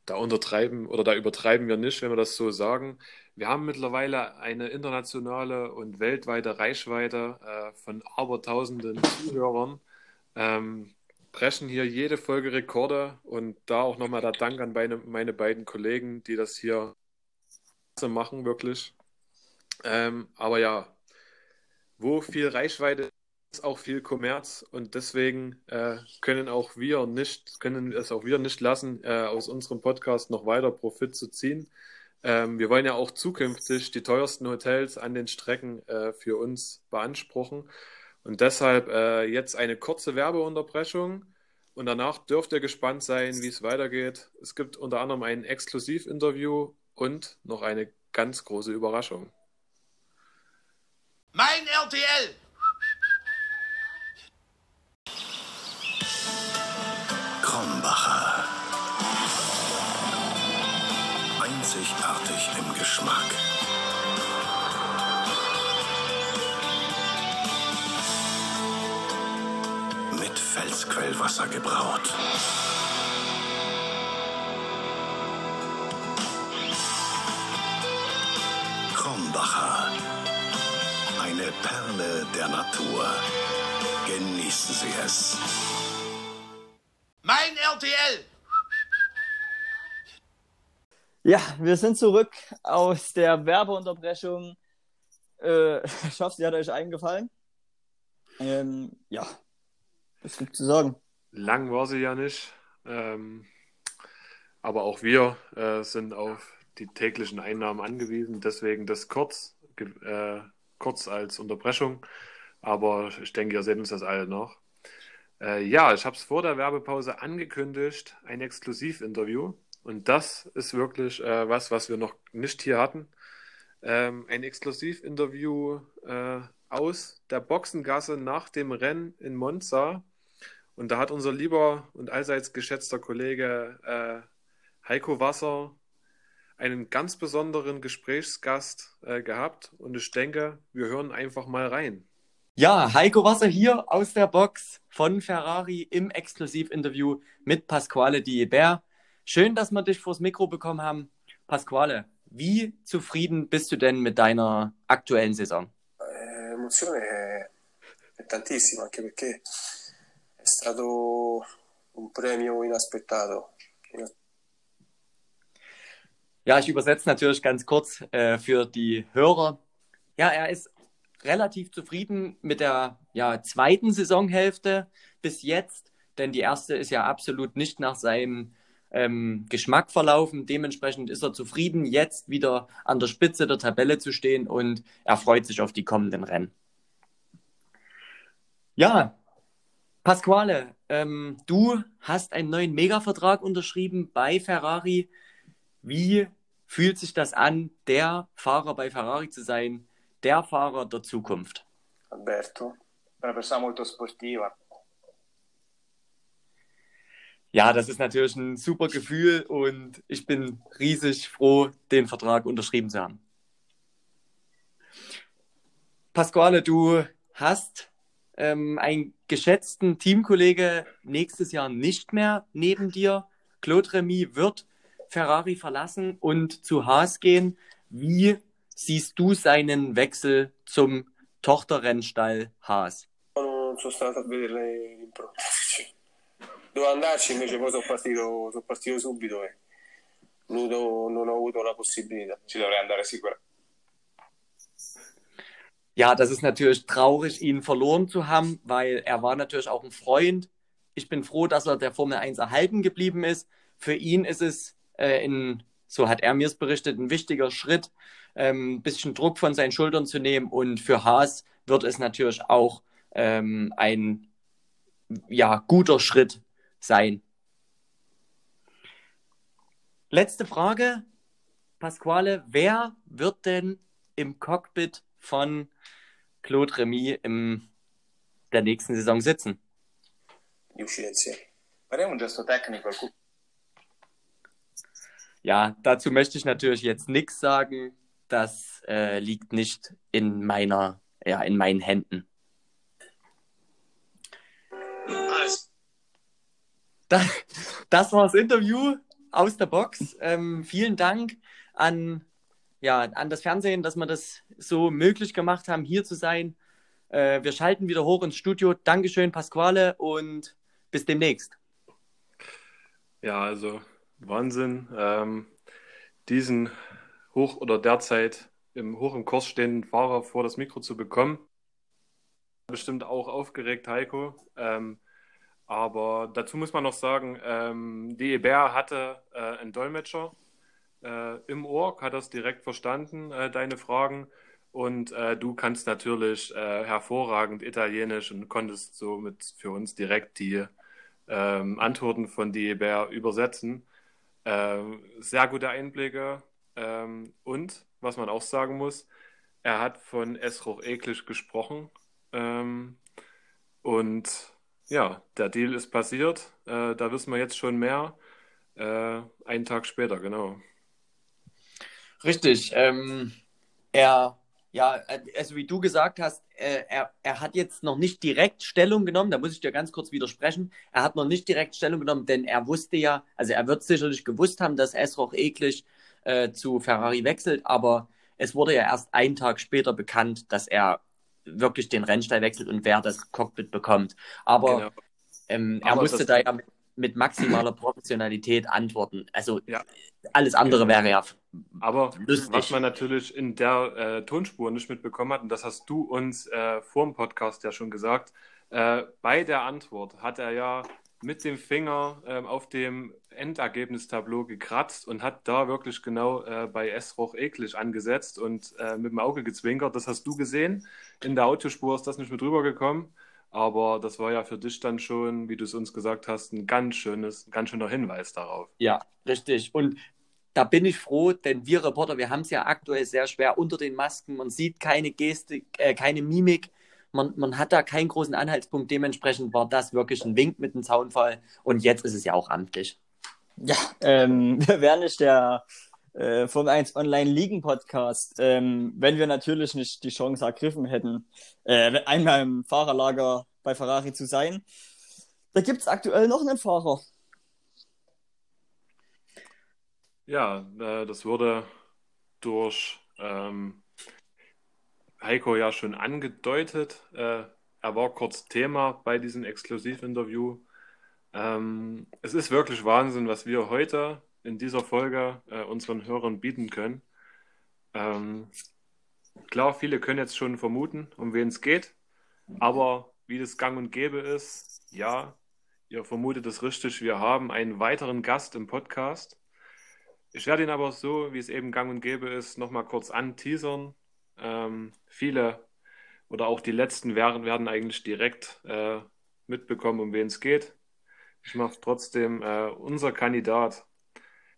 da untertreiben oder da übertreiben wir nicht, wenn wir das so sagen. Wir haben mittlerweile eine internationale und weltweite Reichweite äh, von abertausenden Zuhörern, ähm, brechen hier jede Folge Rekorde und da auch nochmal der Dank an meine, meine beiden Kollegen, die das hier machen, wirklich. Ähm, aber ja, wo viel Reichweite ist auch viel Kommerz und deswegen äh, können auch wir nicht, können es auch wir nicht lassen, äh, aus unserem Podcast noch weiter Profit zu ziehen. Ähm, wir wollen ja auch zukünftig die teuersten Hotels an den Strecken äh, für uns beanspruchen. Und deshalb äh, jetzt eine kurze Werbeunterbrechung und danach dürft ihr gespannt sein, wie es weitergeht. Es gibt unter anderem ein Exklusivinterview und noch eine ganz große Überraschung. Mein RTL! Mit Felsquellwasser gebraut. Krombacher. Eine Perle der Natur. Genießen Sie es. Mein RTL! Ja, wir sind zurück aus der Werbeunterbrechung. Äh, ich hoffe, sie hat euch eingefallen. Ähm, ja, was gibt zu sagen? Lang war sie ja nicht. Ähm, aber auch wir äh, sind auf die täglichen Einnahmen angewiesen. Deswegen das kurz, äh, kurz als Unterbrechung. Aber ich denke, ihr seht uns das alle noch. Äh, ja, ich habe es vor der Werbepause angekündigt, ein Exklusivinterview. Und das ist wirklich äh, was, was wir noch nicht hier hatten. Ähm, ein Exklusivinterview äh, aus der Boxengasse nach dem Rennen in Monza. Und da hat unser lieber und allseits geschätzter Kollege äh, Heiko Wasser einen ganz besonderen Gesprächsgast äh, gehabt. Und ich denke, wir hören einfach mal rein. Ja, Heiko Wasser hier aus der Box von Ferrari im Exklusivinterview mit Pasquale Diebert. Schön, dass wir dich vors Mikro bekommen haben. Pasquale, wie zufrieden bist du denn mit deiner aktuellen Saison? L'emozione è, è tantissima, anche perché stato un premio inaspettato. Ja, ich übersetze natürlich ganz kurz äh, für die Hörer. Ja, er ist relativ zufrieden mit der ja, zweiten Saisonhälfte bis jetzt, denn die erste ist ja absolut nicht nach seinem ähm, Geschmack verlaufen. Dementsprechend ist er zufrieden, jetzt wieder an der Spitze der Tabelle zu stehen und er freut sich auf die kommenden Rennen. Ja, Pasquale, ähm, du hast einen neuen Megavertrag unterschrieben bei Ferrari. Wie fühlt sich das an, der Fahrer bei Ferrari zu sein, der Fahrer der Zukunft? Alberto, una persona molto sportiva. Ja, das ist natürlich ein super Gefühl und ich bin riesig froh, den Vertrag unterschrieben zu haben. Pasquale, du hast ähm, einen geschätzten Teamkollege nächstes Jahr nicht mehr neben dir. Claude Remy wird Ferrari verlassen und zu Haas gehen. Wie siehst du seinen Wechsel zum Tochterrennstall Haas? sono stato a vedere l'impronta. dovevo andarci, invece poi sono partito, sono partito subito e non ho, avuto la possibilità. Ci dovrei andare sicuro. Ja, das ist natürlich traurig, ihn verloren zu haben, weil er war natürlich auch ein Freund. Ich bin froh, dass er der Formel 1 erhalten geblieben ist. Für ihn ist es, äh, in, so hat er mir es berichtet, ein wichtiger Schritt, ähm, ein bisschen Druck von seinen Schultern zu nehmen. Und für Haas wird es natürlich auch ähm, ein ja, guter Schritt sein. Letzte Frage, Pasquale. Wer wird denn im Cockpit von Claude Remy in der nächsten Saison sitzen? Ja, dazu möchte ich natürlich jetzt nichts sagen. Das äh, liegt nicht in meiner, ja, in meinen Händen. Das, das war das Interview aus der Box. Ähm, vielen Dank an, ja, an das Fernsehen, dass wir das so möglich gemacht haben, hier zu sein. Äh, wir schalten wieder hoch ins Studio. Dankeschön, Pasquale, und bis demnächst. Ja, also Wahnsinn. Ähm, diesen hoch oder derzeit im hoch im Kurs stehenden Fahrer vor das Mikro zu bekommen. Bestimmt auch aufgeregt, Heiko. Ähm, aber dazu muss man noch sagen, ähm, die Eber hatte äh, einen Dolmetscher äh, im Ohr, hat das direkt verstanden, äh, deine Fragen. Und äh, du kannst natürlich äh, hervorragend Italienisch und konntest somit für uns direkt die ähm, Antworten von die Eber übersetzen. Ähm, sehr gute Einblicke. Ähm, und was man auch sagen muss, er hat von Esroch eklig gesprochen. Ähm, und ja, der Deal ist passiert. Äh, da wissen wir jetzt schon mehr. Äh, einen Tag später, genau. Richtig. Ähm, er, ja, also wie du gesagt hast, äh, er, er hat jetzt noch nicht direkt Stellung genommen. Da muss ich dir ganz kurz widersprechen. Er hat noch nicht direkt Stellung genommen, denn er wusste ja, also er wird sicherlich gewusst haben, dass Esroch eklig äh, zu Ferrari wechselt, aber es wurde ja erst einen Tag später bekannt, dass er wirklich den Rennstall wechselt und wer das Cockpit bekommt. Aber Genau. ähm, er Aber musste da ja mit, mit maximaler Professionalität antworten. Also Ja. alles andere Genau. wäre ja Aber Lustig. was man natürlich in der äh, Tonspur nicht mitbekommen hat, und das hast du uns äh, vor dem Podcast ja schon gesagt, äh, bei der Antwort hat er ja mit dem Finger ähm, auf dem Endergebnistableau gekratzt und hat da wirklich genau äh, bei Esroch eklig angesetzt und äh, mit dem Auge gezwinkert. Das hast du gesehen. In der Audiospur ist das nicht mit rübergekommen. Aber das war ja für dich dann schon, wie du es uns gesagt hast, ein ganz schönes, ein ganz schöner Hinweis darauf. Ja, richtig. Und da bin ich froh, denn wir Reporter, wir haben es ja aktuell sehr schwer unter den Masken. Man sieht keine Gestik, äh, keine Mimik. Man, man hat da keinen großen Anhaltspunkt. Dementsprechend war das wirklich ein Wink mit dem Zaunfall. Und jetzt ist es ja auch amtlich. Ja, ähm, wir wären nicht der äh, Formel 1 Online Ligen Podcast, ähm, wenn wir natürlich nicht die Chance ergriffen hätten, äh, einmal im Fahrerlager bei Ferrari zu sein. Da gibt's aktuell noch einen Fahrer. Ja, äh, das wurde durch ähm, Heiko ja schon angedeutet. Äh, er war kurz Thema bei diesem Exklusivinterview. Ähm, es ist wirklich Wahnsinn, was wir heute in dieser Folge äh, unseren Hörern bieten können. Ähm, klar, viele können jetzt schon vermuten, um wen es geht, aber wie das gang und gäbe ist, ja, ihr vermutet es richtig, wir haben einen weiteren Gast im Podcast. Ich werde ihn aber so, wie es eben gang und gäbe ist, nochmal kurz anteasern. Ähm, viele oder auch die letzten werden, werden eigentlich direkt äh, mitbekommen, um wen es geht. Ich mache trotzdem äh, unser Kandidat.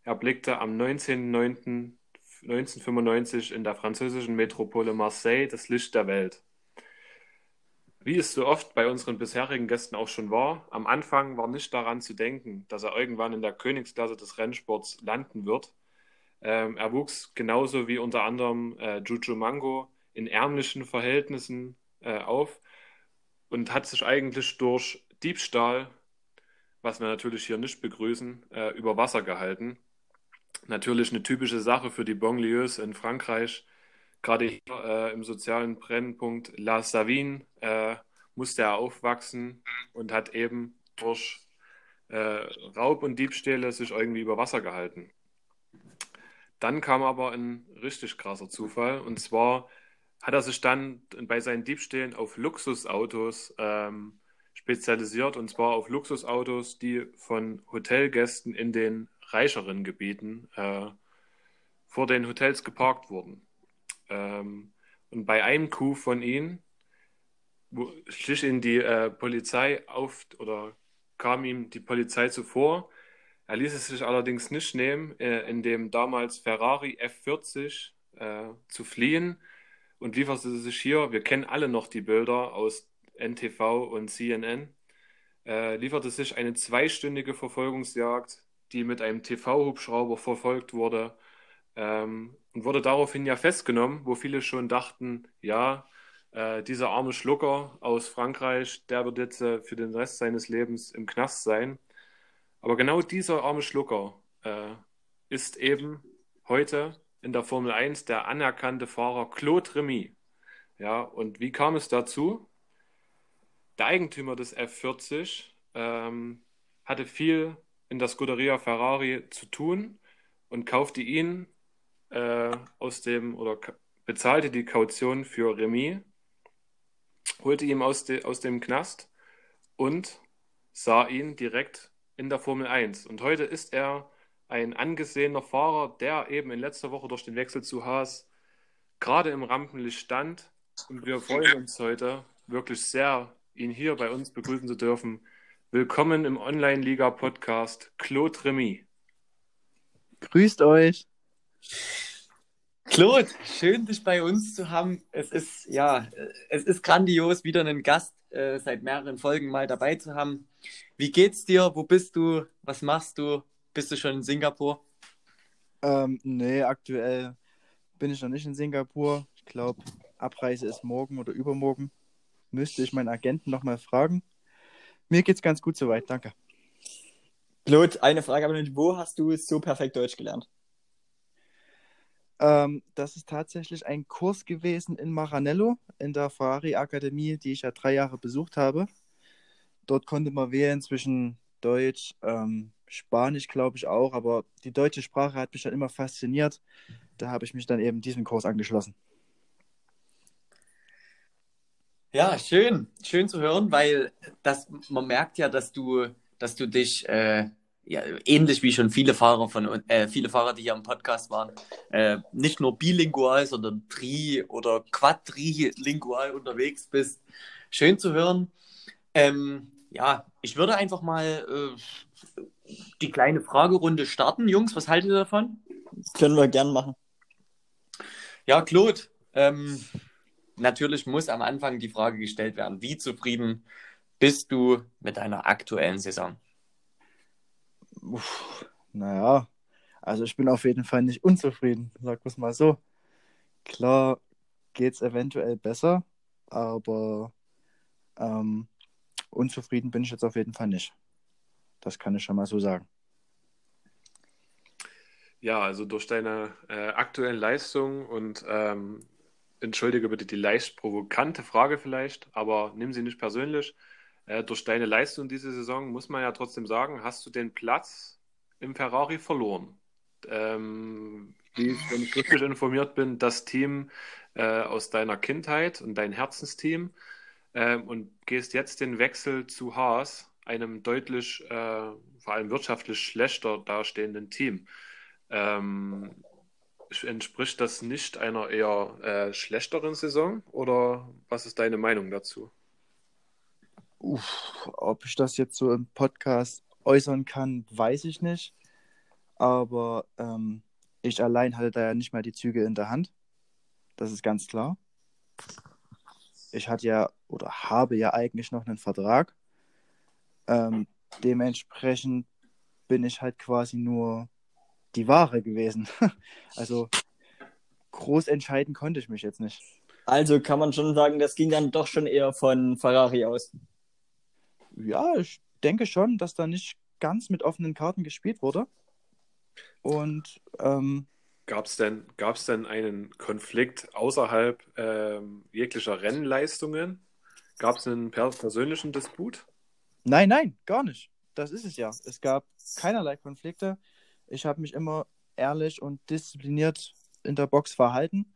Er blickte am 19.09.1995 in der französischen Metropole Marseille das Licht der Welt. Wie es so oft bei unseren bisherigen Gästen auch schon war, am Anfang war nicht daran zu denken, dass er irgendwann in der Königsklasse des Rennsports landen wird. Ähm, er wuchs genauso wie unter anderem äh, Juju Mango in ärmlichen Verhältnissen äh, auf und hat sich eigentlich durch Diebstahl, was wir natürlich hier nicht begrüßen, äh, über Wasser gehalten. Natürlich eine typische Sache für die Banlieues in Frankreich. Gerade hier äh, im sozialen Brennpunkt La Savine äh, musste er aufwachsen und hat eben durch äh, Raub und Diebstähle sich irgendwie über Wasser gehalten. Dann kam aber ein richtig krasser Zufall und zwar hat er sich dann bei seinen Diebstählen auf Luxusautos ähm, spezialisiert und zwar auf Luxusautos, die von Hotelgästen in den reicheren Gebieten äh, vor den Hotels geparkt wurden. Ähm, und bei einem Coup von ihm wo, schlich ihn die äh, Polizei auf oder kam ihm die Polizei zuvor. Er ließ es sich allerdings nicht nehmen, äh, in dem damals Ferrari F40 äh, zu fliehen und lieferte sich hier, wir kennen alle noch die Bilder aus NTV und CNN, äh, lieferte sich eine zweistündige Verfolgungsjagd, die mit einem TV-Hubschrauber verfolgt wurde ähm, und wurde daraufhin ja festgenommen, wo viele schon dachten, ja, äh, dieser arme Schlucker aus Frankreich, der wird jetzt äh, für den Rest seines Lebens im Knast sein. Aber genau dieser arme Schlucker äh, ist eben heute in der Formel 1 der anerkannte Fahrer Claude Remy. Ja, und wie kam es dazu? Der Eigentümer des F40 ähm, hatte viel in der Scuderia Ferrari zu tun und kaufte ihn äh, aus dem oder bezahlte die Kaution für Remy, holte ihn aus, de, aus dem Knast und sah ihn direkt in der Formel 1. Und heute ist er ein angesehener Fahrer, der eben in letzter Woche durch den Wechsel zu Haas gerade im Rampenlicht stand. Und wir freuen uns heute wirklich sehr, ihn hier bei uns begrüßen zu dürfen. Willkommen im Online-Liga-Podcast Claude Remy. Grüßt euch. Claude, schön dich bei uns zu haben. Es ist ja, es ist grandios, wieder einen Gast äh, seit mehreren Folgen mal dabei zu haben. Wie geht's dir? Wo bist du? Was machst du? Bist du schon in Singapur? Ähm, nee, aktuell bin ich noch nicht in Singapur. Ich glaube, Abreise ist morgen oder übermorgen. Müsste ich meinen Agenten nochmal fragen. Mir geht's ganz gut soweit, danke. Claude, eine Frage aber nicht. Wo hast du so perfekt Deutsch gelernt? Ähm, das ist tatsächlich ein Kurs gewesen in Maranello, in der Ferrari Akademie, die ich ja drei Jahre besucht habe. Dort konnte man wählen zwischen Deutsch, ähm, Spanisch, glaube ich auch, aber die deutsche Sprache hat mich dann immer fasziniert. Da habe ich mich dann eben diesem Kurs angeschlossen. Ja, schön, schön zu hören, weil das, man merkt ja, dass du, dass du dich äh, ja, ähnlich wie schon viele Fahrer von äh, viele Fahrer, die hier im Podcast waren, äh, nicht nur bilingual, sondern tri- oder quadrilingual unterwegs bist. Schön zu hören. Ähm, ja, ich würde einfach mal äh, die kleine Fragerunde starten. Jungs, was haltet ihr davon? Können wir gern machen. Ja, Claude, ähm, natürlich muss am Anfang die Frage gestellt werden, wie zufrieden bist du mit deiner aktuellen Saison? Uff, naja, also ich bin auf jeden Fall nicht unzufrieden, sag es mal so. Klar geht es eventuell besser, aber ähm, unzufrieden bin ich jetzt auf jeden Fall nicht. Das kann ich schon mal so sagen. Ja, also durch deine äh, aktuellen Leistungen und ähm, entschuldige bitte die leicht provokante Frage vielleicht, aber nimm sie nicht persönlich. Äh, durch deine Leistung diese Saison muss man ja trotzdem sagen, hast du den Platz im Ferrari verloren. Ähm, wie ich, wenn ich richtig informiert bin, das Team äh, aus deiner Kindheit und dein Herzensteam ähm, und gehst jetzt den Wechsel zu Haas, einem deutlich, äh, vor allem wirtschaftlich schlechter dastehenden Team. Ähm, entspricht das nicht einer eher äh, schlechteren Saison oder was ist deine Meinung dazu? Uff, ob ich das jetzt so im Podcast äußern kann, weiß ich nicht. Aber ähm, ich allein hatte da ja nicht mal die Züge in der Hand. Das ist ganz klar. Ich hatte ja oder habe ja eigentlich noch einen Vertrag. Ähm, dementsprechend bin ich halt quasi nur die Ware gewesen. also groß entscheiden konnte ich mich jetzt nicht. Also kann man schon sagen, das ging dann doch schon eher von Ferrari aus. Ja, ich denke schon, dass da nicht ganz mit offenen Karten gespielt wurde. Und ähm, Gab es denn, gab's denn einen Konflikt außerhalb ähm, jeglicher Rennleistungen? Gab es einen per persönlichen Disput? nein, nein, gar nicht. das ist es ja. Es gab keinerlei Konflikte. Ich habe mich immer ehrlich und diszipliniert in der Box verhalten.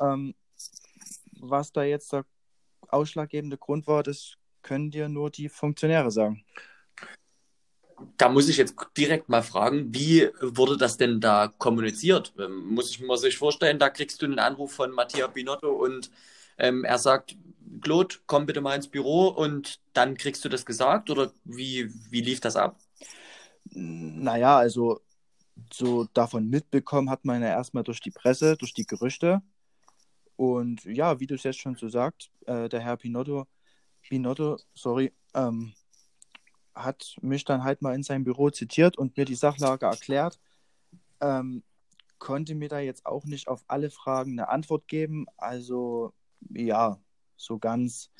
Ähm, was da jetzt der ausschlaggebende Grund war, das können dir nur die Funktionäre sagen. Da muss ich jetzt direkt mal fragen, wie wurde das denn da kommuniziert? Ähm, Muss ich mir sich vorstellen, da kriegst du einen Anruf von Mattia Binotto und ähm, er sagt, Claude, komm bitte mal ins Büro und dann kriegst du das gesagt oder wie, wie lief das ab? Naja, also so davon mitbekommen hat man ja erstmal durch die Presse, durch die Gerüchte. Und ja, wie du es jetzt schon so sagst, äh, der Herr Pinotto, Pinotto, sorry, ähm, hat mich dann halt mal in seinem Büro zitiert und mir die Sachlage erklärt. Ähm, konnte mir da jetzt auch nicht auf alle Fragen eine Antwort geben. Also ja, so ganz,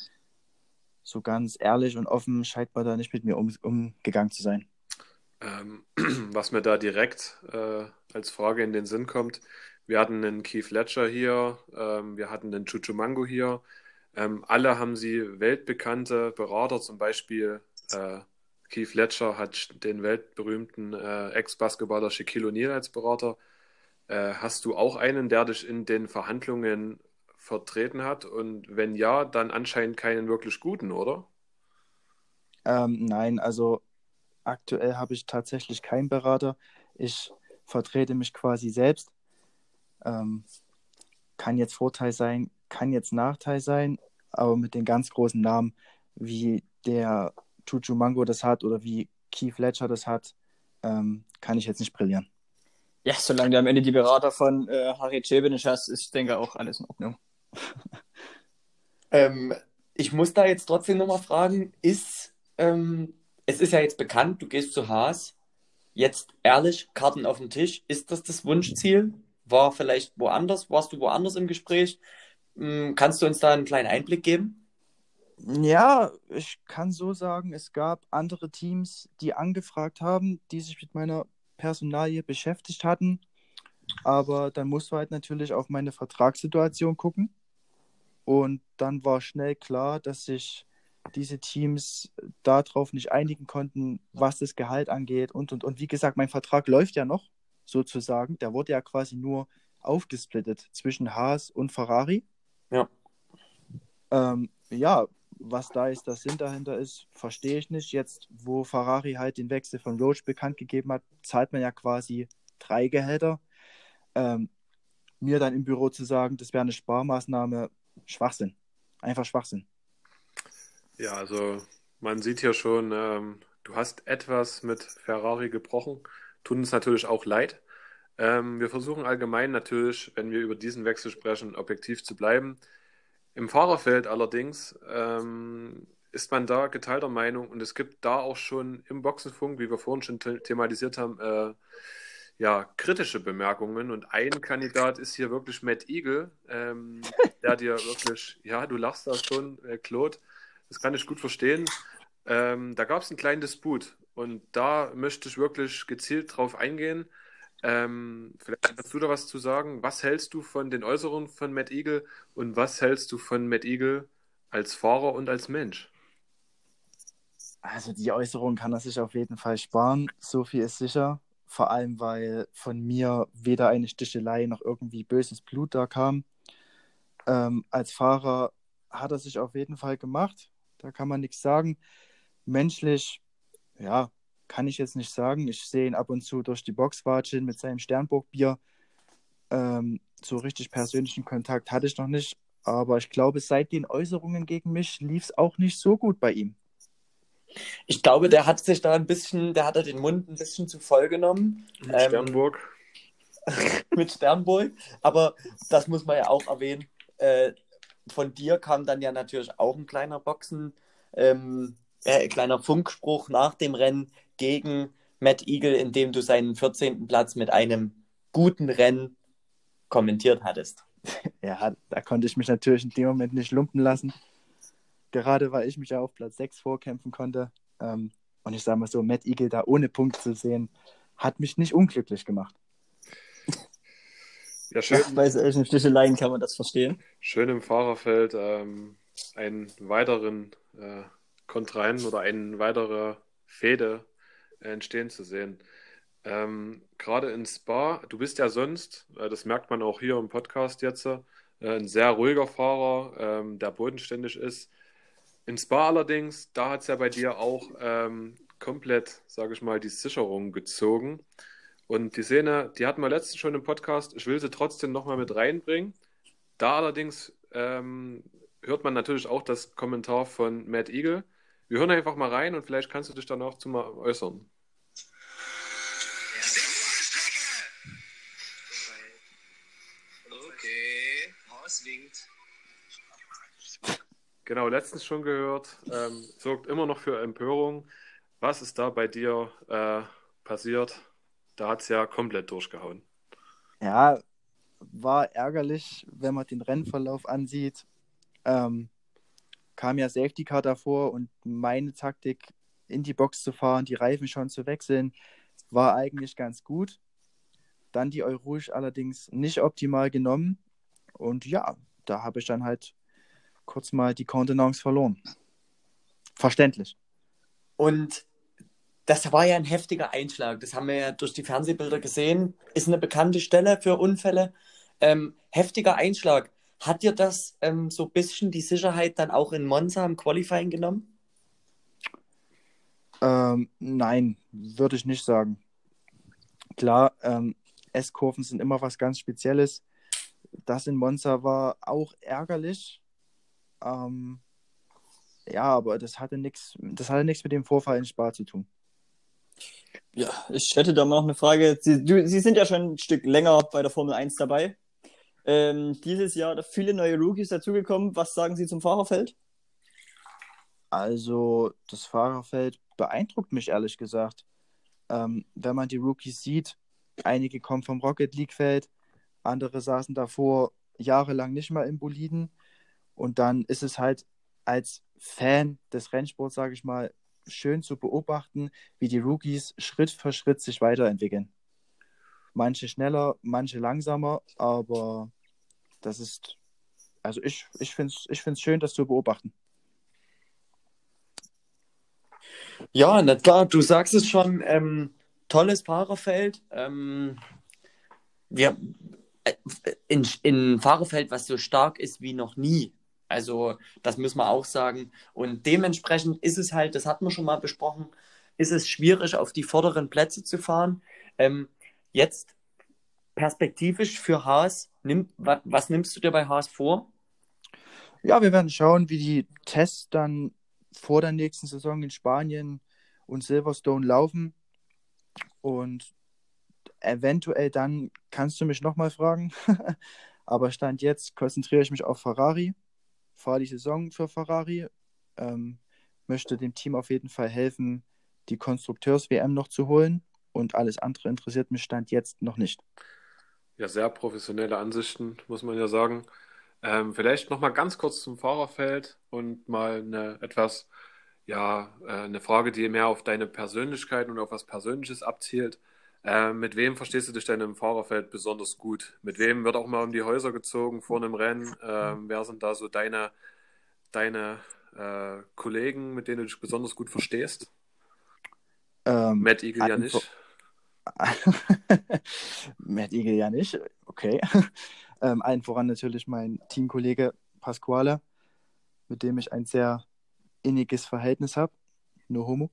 so ganz ehrlich und offen scheint man da nicht mit mir um, umgegangen zu sein. Ähm, was mir da direkt äh, als Frage in den Sinn kommt, wir hatten einen Keith Ledger hier, ähm, wir hatten einen Chuchu Mango hier. Ähm, alle haben sie weltbekannte Berater, zum Beispiel äh, Keith Ledger hat den weltberühmten äh, Ex-Basketballer Shaquille O'Neal als Berater. Äh, hast du auch einen, der dich in den Verhandlungen vertreten hat? Und wenn ja, dann anscheinend keinen wirklich guten, oder? Ähm, nein, also aktuell habe ich tatsächlich keinen Berater. Ich vertrete mich quasi selbst. Ähm, kann jetzt Vorteil sein, kann jetzt Nachteil sein, aber mit den ganz großen Namen, wie der Chuchu Mango das hat oder wie Keith Ledger das hat, ähm, kann ich jetzt nicht brillieren. Ja, solange du am Ende die Berater von äh, Harry Cebenic hast, ist, denke ich, auch alles in Ordnung. Ähm, ich muss da jetzt trotzdem nochmal fragen, ist, ähm, es ist ja jetzt bekannt, du gehst zu Haas, jetzt ehrlich, Karten auf den Tisch, ist das das Wunschziel? War vielleicht woanders, warst du woanders im Gespräch? Hm, Kannst du uns da einen kleinen Einblick geben? Ja, ich kann so sagen, es gab andere Teams, die angefragt haben, die sich mit meiner Personalie beschäftigt hatten. Aber dann musst du halt natürlich auf meine Vertragssituation gucken. Und dann war schnell klar, dass sich diese Teams darauf nicht einigen konnten, was das Gehalt angeht. Und, und, und wie gesagt, mein Vertrag läuft ja noch, sozusagen. Der wurde ja quasi nur aufgesplittet zwischen Haas und Ferrari. Ja. Ähm, ja, was da ist, der Sinn dahinter ist, verstehe ich nicht. Jetzt, wo Ferrari halt den Wechsel von Roach bekannt gegeben hat, zahlt man ja quasi drei Gehälter. Ähm, mir dann im Büro zu sagen, das wäre eine Sparmaßnahme, Schwachsinn. Einfach Schwachsinn. Ja, also man sieht hier schon, ähm, du hast etwas mit Ferrari gebrochen. Tut uns natürlich auch leid. Ähm, wir versuchen allgemein natürlich, wenn wir über diesen Wechsel sprechen, objektiv zu bleiben. Im Fahrerfeld allerdings ähm, ist man da geteilter Meinung und es gibt da auch schon im Boxenfunk, wie wir vorhin schon the thematisiert haben, äh, ja, kritische Bemerkungen. Und ein Kandidat ist hier wirklich Matt Eagle, ähm, der dir wirklich, ja, du lachst da schon, äh, Claude, das kann ich gut verstehen. Ähm, da gab es einen kleinen Disput und da möchte ich wirklich gezielt drauf eingehen. Ähm, vielleicht kannst du da was zu sagen. Was hältst du von den Äußerungen von Matt Eagle und was hältst du von Matt Eagle als Fahrer und als Mensch? Also die Äußerung kann er sich auf jeden Fall sparen. So viel ist sicher. Vor allem, weil von mir weder eine Stichelei noch irgendwie böses Blut da kam. Ähm, als Fahrer hat er sich auf jeden Fall gemacht. Da kann man nichts sagen. Menschlich, ja, kann ich jetzt nicht sagen. Ich sehe ihn ab und zu durch die Box watscheln mit seinem Sternburg-Bier. Ähm, so richtig persönlichen Kontakt hatte ich noch nicht. Aber ich glaube, seit den Äußerungen gegen mich lief es auch nicht so gut bei ihm. Ich glaube, der hat sich da ein bisschen, der hat da den Mund ein bisschen zu voll genommen. Mit Ähm, Sternburg. mit Sternburg. Aber das muss man ja auch erwähnen. Äh, von dir kam dann ja natürlich auch ein kleiner Boxen, ähm, äh, kleiner Funkspruch nach dem Rennen gegen Matt Eagle, in dem du seinen 14. Platz mit einem guten Rennen kommentiert hattest. Ja, da konnte ich mich natürlich in dem Moment nicht lumpen lassen. Gerade weil ich mich ja auf Platz 6 vorkämpfen konnte. Ähm, und ich sage mal so, Matt Eagle da ohne Punkt zu sehen, hat mich nicht unglücklich gemacht. Ja, schön, Bei solchen Sticheleien kann man das verstehen. schön im Fahrerfeld ähm, einen weiteren äh, Kontrahenten oder ein weiterer Fehde entstehen zu sehen. Ähm, gerade in Spa, du bist ja sonst, äh, das merkt man auch hier im Podcast jetzt, äh, ein sehr ruhiger Fahrer, ähm, der bodenständig ist. In Spa allerdings, da hat es ja bei dir auch ähm, komplett, sage ich mal, die Sicherung gezogen. Und die Szene, die hatten wir letztens schon im Podcast. Ich will sie trotzdem nochmal mit reinbringen. Da allerdings ähm, hört man natürlich auch das Kommentar von Matt Eagle. Wir hören einfach mal rein und vielleicht kannst du dich danach zu mal äußern. Okay, Horst winkt. Genau, letztens schon gehört. Ähm, sorgt immer noch für Empörung. Was ist da bei dir äh, passiert? Da hat es ja komplett durchgehauen. Ja, war ärgerlich, wenn man den Rennverlauf ansieht. Ähm, kam ja Safety Car davor und meine Taktik, in die Box zu fahren, die Reifen schon zu wechseln, war eigentlich ganz gut. Dann die Eurouge allerdings nicht optimal genommen. Und ja, da habe ich dann halt kurz mal die Kontenance verloren. Verständlich. Und das war ja ein heftiger Einschlag. Das haben wir ja durch die Fernsehbilder gesehen. Ist eine bekannte Stelle für Unfälle. Ähm, heftiger Einschlag. Hat dir das ähm, so ein bisschen die Sicherheit dann auch in Monza im Qualifying genommen? Ähm, nein, würde ich nicht sagen. Klar, ähm, S-Kurven sind immer was ganz Spezielles. Das in Monza war auch ärgerlich. Ähm, ja, aber das hatte nichts, das hatte nichts mit dem Vorfall in Spa zu tun. Ja, ich hätte da mal noch eine Frage. Sie, du, Sie sind ja schon ein Stück länger bei der Formel 1 dabei. Ähm, dieses Jahr viele neue Rookies dazugekommen. Was sagen Sie zum Fahrerfeld? Also, das Fahrerfeld beeindruckt mich ehrlich gesagt. Ähm, wenn man die Rookies sieht, einige kommen vom Rocket League-Feld, andere saßen davor jahrelang nicht mal im Boliden. Und dann ist es halt als Fan des Rennsports, sage ich mal, schön zu beobachten, wie die Rookies Schritt für Schritt sich weiterentwickeln. Manche schneller, manche langsamer, aber das ist, also ich, ich finde es ich find's schön, das zu beobachten. Ja, na klar, du sagst es schon, ähm, tolles Fahrerfeld. Ähm, wir, äh, in, in Fahrerfeld, was so stark ist wie noch nie. Also, das müssen wir auch sagen. Und dementsprechend ist es halt, das hatten wir schon mal besprochen, ist es schwierig, auf die vorderen Plätze zu fahren. Ähm, jetzt perspektivisch für Haas, nimm, was, was nimmst du dir bei Haas vor? Ja, wir werden schauen, wie die Tests dann vor der nächsten Saison in Spanien und Silverstone laufen. Und eventuell dann kannst du mich nochmal fragen. Aber Stand jetzt konzentriere ich mich auf Ferrari, fahre die Saison für Ferrari, ähm, möchte dem Team auf jeden Fall helfen, die Konstrukteurs-WM noch zu holen. Und alles andere interessiert mich Stand jetzt noch nicht. Ja, sehr professionelle Ansichten, muss man ja sagen. Ähm, vielleicht nochmal ganz kurz zum Fahrerfeld und mal eine etwas, ja, äh, eine Frage, die mehr auf deine Persönlichkeit und auf was Persönliches abzielt. Äh, mit wem verstehst du dich denn im Fahrerfeld besonders gut? Mit wem wird auch mal um die Häuser gezogen vor einem Rennen? Ähm, wer sind da so deine, deine äh, Kollegen, mit denen du dich besonders gut verstehst? Ähm, Matt Eagle ja nicht. Matt Eagle ja nicht, okay. Ähm, allen voran natürlich mein Teamkollege Pasquale, mit dem ich ein sehr inniges Verhältnis habe. Nur Homo.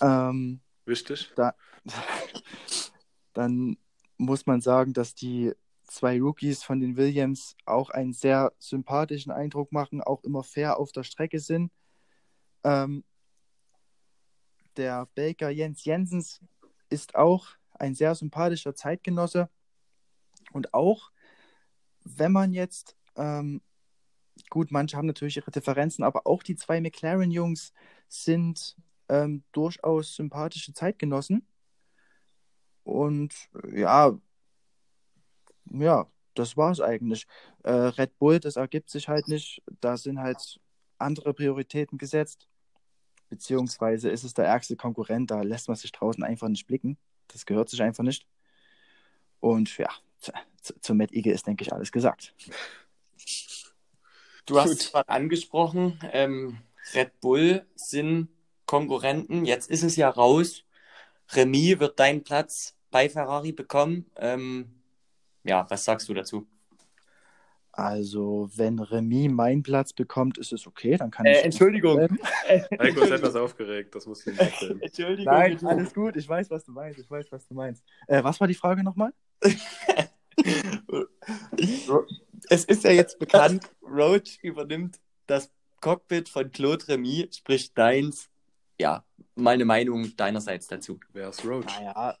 Ähm, Wichtig. da, dann muss man sagen, dass die zwei Rookies von den Williams auch einen sehr sympathischen Eindruck machen, auch immer fair auf der Strecke sind. Ähm, der Belgier Jens Jensens ist auch ein sehr sympathischer Zeitgenosse. Und auch, wenn man jetzt, ähm, gut, manche haben natürlich ihre Differenzen, aber auch die zwei McLaren-Jungs sind ähm, durchaus sympathische Zeitgenossen. Und ja, ja, das war es eigentlich. Äh, Red Bull, das ergibt sich halt nicht. Da sind halt andere Prioritäten gesetzt. Beziehungsweise ist es der ärgste Konkurrent, da lässt man sich draußen einfach nicht blicken. Das gehört sich einfach nicht. Und ja, zu, zu, zu Matt Eagle ist, denke ich, alles gesagt. Du hast es gerade angesprochen, ähm, Red Bull sind Konkurrenten. Jetzt ist es ja raus. Remy wird deinen Platz bei Ferrari bekommen. Ähm, ja, was sagst du dazu? Also, wenn Remy meinen Platz bekommt, ist es okay, dann kann Äh, ich. Entschuldigung. Heiko ist etwas aufgeregt, das muss ich ihm erzählen. Entschuldigung. Nein, bitte. alles gut, ich weiß, was du meinst. Ich weiß, was du meinst. Äh, was war die Frage nochmal? Es ist ja jetzt bekannt, Roach übernimmt das Cockpit von Claude Remy, sprich deins. Ja, meine Meinung deinerseits dazu. Wer ist Roach? Naja.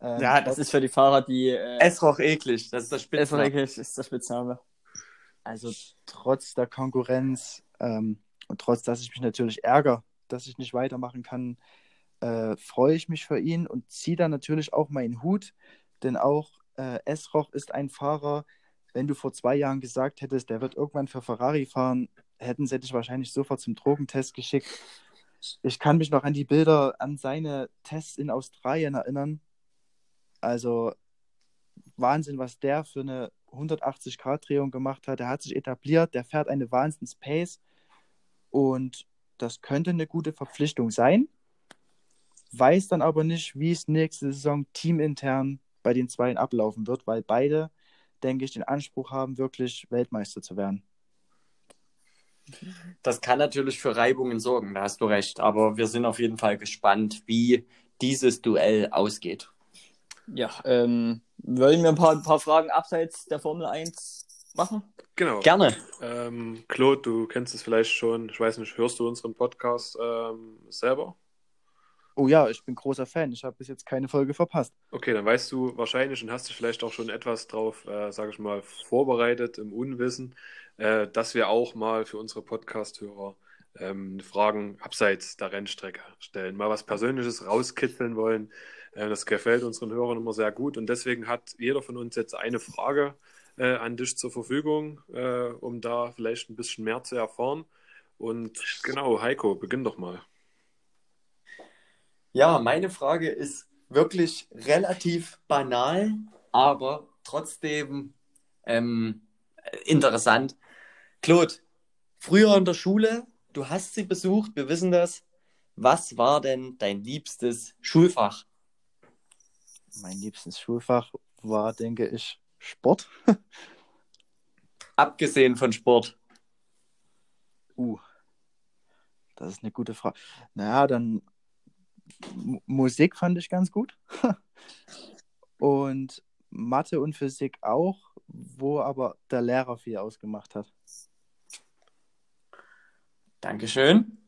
Ähm, Ja, das ist für die Fahrer, die. Äh, Es roch eklig, das ist das Spitzname. Esserich ist der Spitzname. Also trotz der Konkurrenz ähm, und trotz, dass ich mich natürlich ärgere, dass ich nicht weitermachen kann, äh, freue ich mich für ihn und ziehe dann natürlich auch meinen Hut, denn auch äh, Esroch ist ein Fahrer, wenn du vor zwei Jahren gesagt hättest, der wird irgendwann für Ferrari fahren, hätten sie dich wahrscheinlich sofort zum Drogentest geschickt. Ich kann mich noch an die Bilder, an seine Tests in Australien erinnern. Also Wahnsinn, was der für eine 180-Grad-Drehung gemacht hat. Der hat sich etabliert, der fährt eine Wahnsinns-Pace und das könnte eine gute Verpflichtung sein. Weiß dann aber nicht, wie es nächste Saison teamintern bei den Zweien ablaufen wird, weil beide, denke ich, den Anspruch haben, wirklich Weltmeister zu werden. Das kann natürlich für Reibungen sorgen, da hast du recht. Aber wir sind auf jeden Fall gespannt, wie dieses Duell ausgeht. Ja, ähm, wollen wir ein paar, ein paar Fragen abseits der Formel 1 machen? Genau. Gerne. Ähm, Claude, du kennst es vielleicht schon. Ich weiß nicht, hörst du unseren Podcast ähm, selber? Oh ja, ich bin großer Fan. Ich habe bis jetzt keine Folge verpasst. Okay, dann weißt du wahrscheinlich und hast dich vielleicht auch schon etwas drauf, äh, sage ich mal, vorbereitet im Unwissen, äh, dass wir auch mal für unsere Podcast-Hörer ähm, Fragen abseits der Rennstrecke stellen, mal was Persönliches rauskitzeln wollen. Äh, das gefällt unseren Hörern immer sehr gut und deswegen hat jeder von uns jetzt eine Frage äh, an dich zur Verfügung, äh, um da vielleicht ein bisschen mehr zu erfahren. Und genau, Heiko, beginn doch mal. Ja, meine Frage ist wirklich relativ banal, aber trotzdem ähm, interessant. Claude, früher in der Schule, du hast sie besucht, wir wissen das. Was war denn dein liebstes Schulfach? Mein liebstes Schulfach war, denke ich, Sport. Abgesehen von Sport. Uh, das ist eine gute Frage. Naja, dann M Musik fand ich ganz gut. und Mathe und Physik auch, wo aber der Lehrer viel ausgemacht hat. Dankeschön.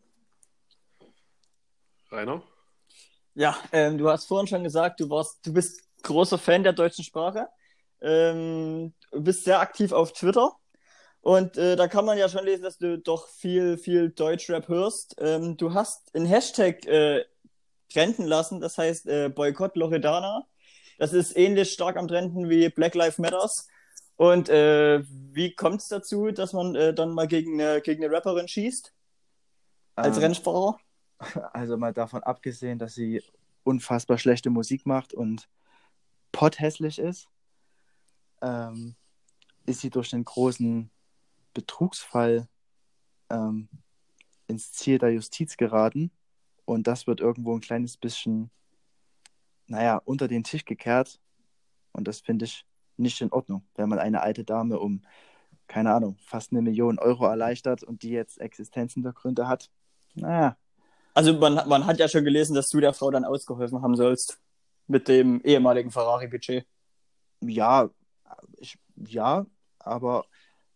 Rainer? Ja, ähm, du hast vorhin schon gesagt, du warst, du bist großer Fan der deutschen Sprache. Ähm, du bist sehr aktiv auf Twitter. Und äh, da kann man ja schon lesen, dass du doch viel, viel Deutschrap hörst. Ähm, du hast einen Hashtag äh, trenden lassen, das heißt äh, Boykott Loredana. Das ist ähnlich stark am Trenden wie Black Lives Matters. Und äh, wie kommt es dazu, dass man äh, dann mal gegen eine, gegen eine Rapperin schießt? Als Ähm, Rennfahrer? Also mal davon abgesehen, dass sie unfassbar schlechte Musik macht und potthässlich ist, ähm, ist sie durch den großen Betrugsfall ähm, ins Ziel der Justiz geraten. Und das wird irgendwo ein kleines bisschen, naja, unter den Tisch gekehrt. Und das finde ich nicht in Ordnung, wenn man eine alte Dame um, keine Ahnung, fast eine Million Euro erleichtert und die jetzt Existenzhintergründe hat. Naja, Also man, man hat ja schon gelesen, dass du der Frau dann ausgeholfen haben sollst. Mit dem ehemaligen Ferrari-Budget. Ja, ich, ja, aber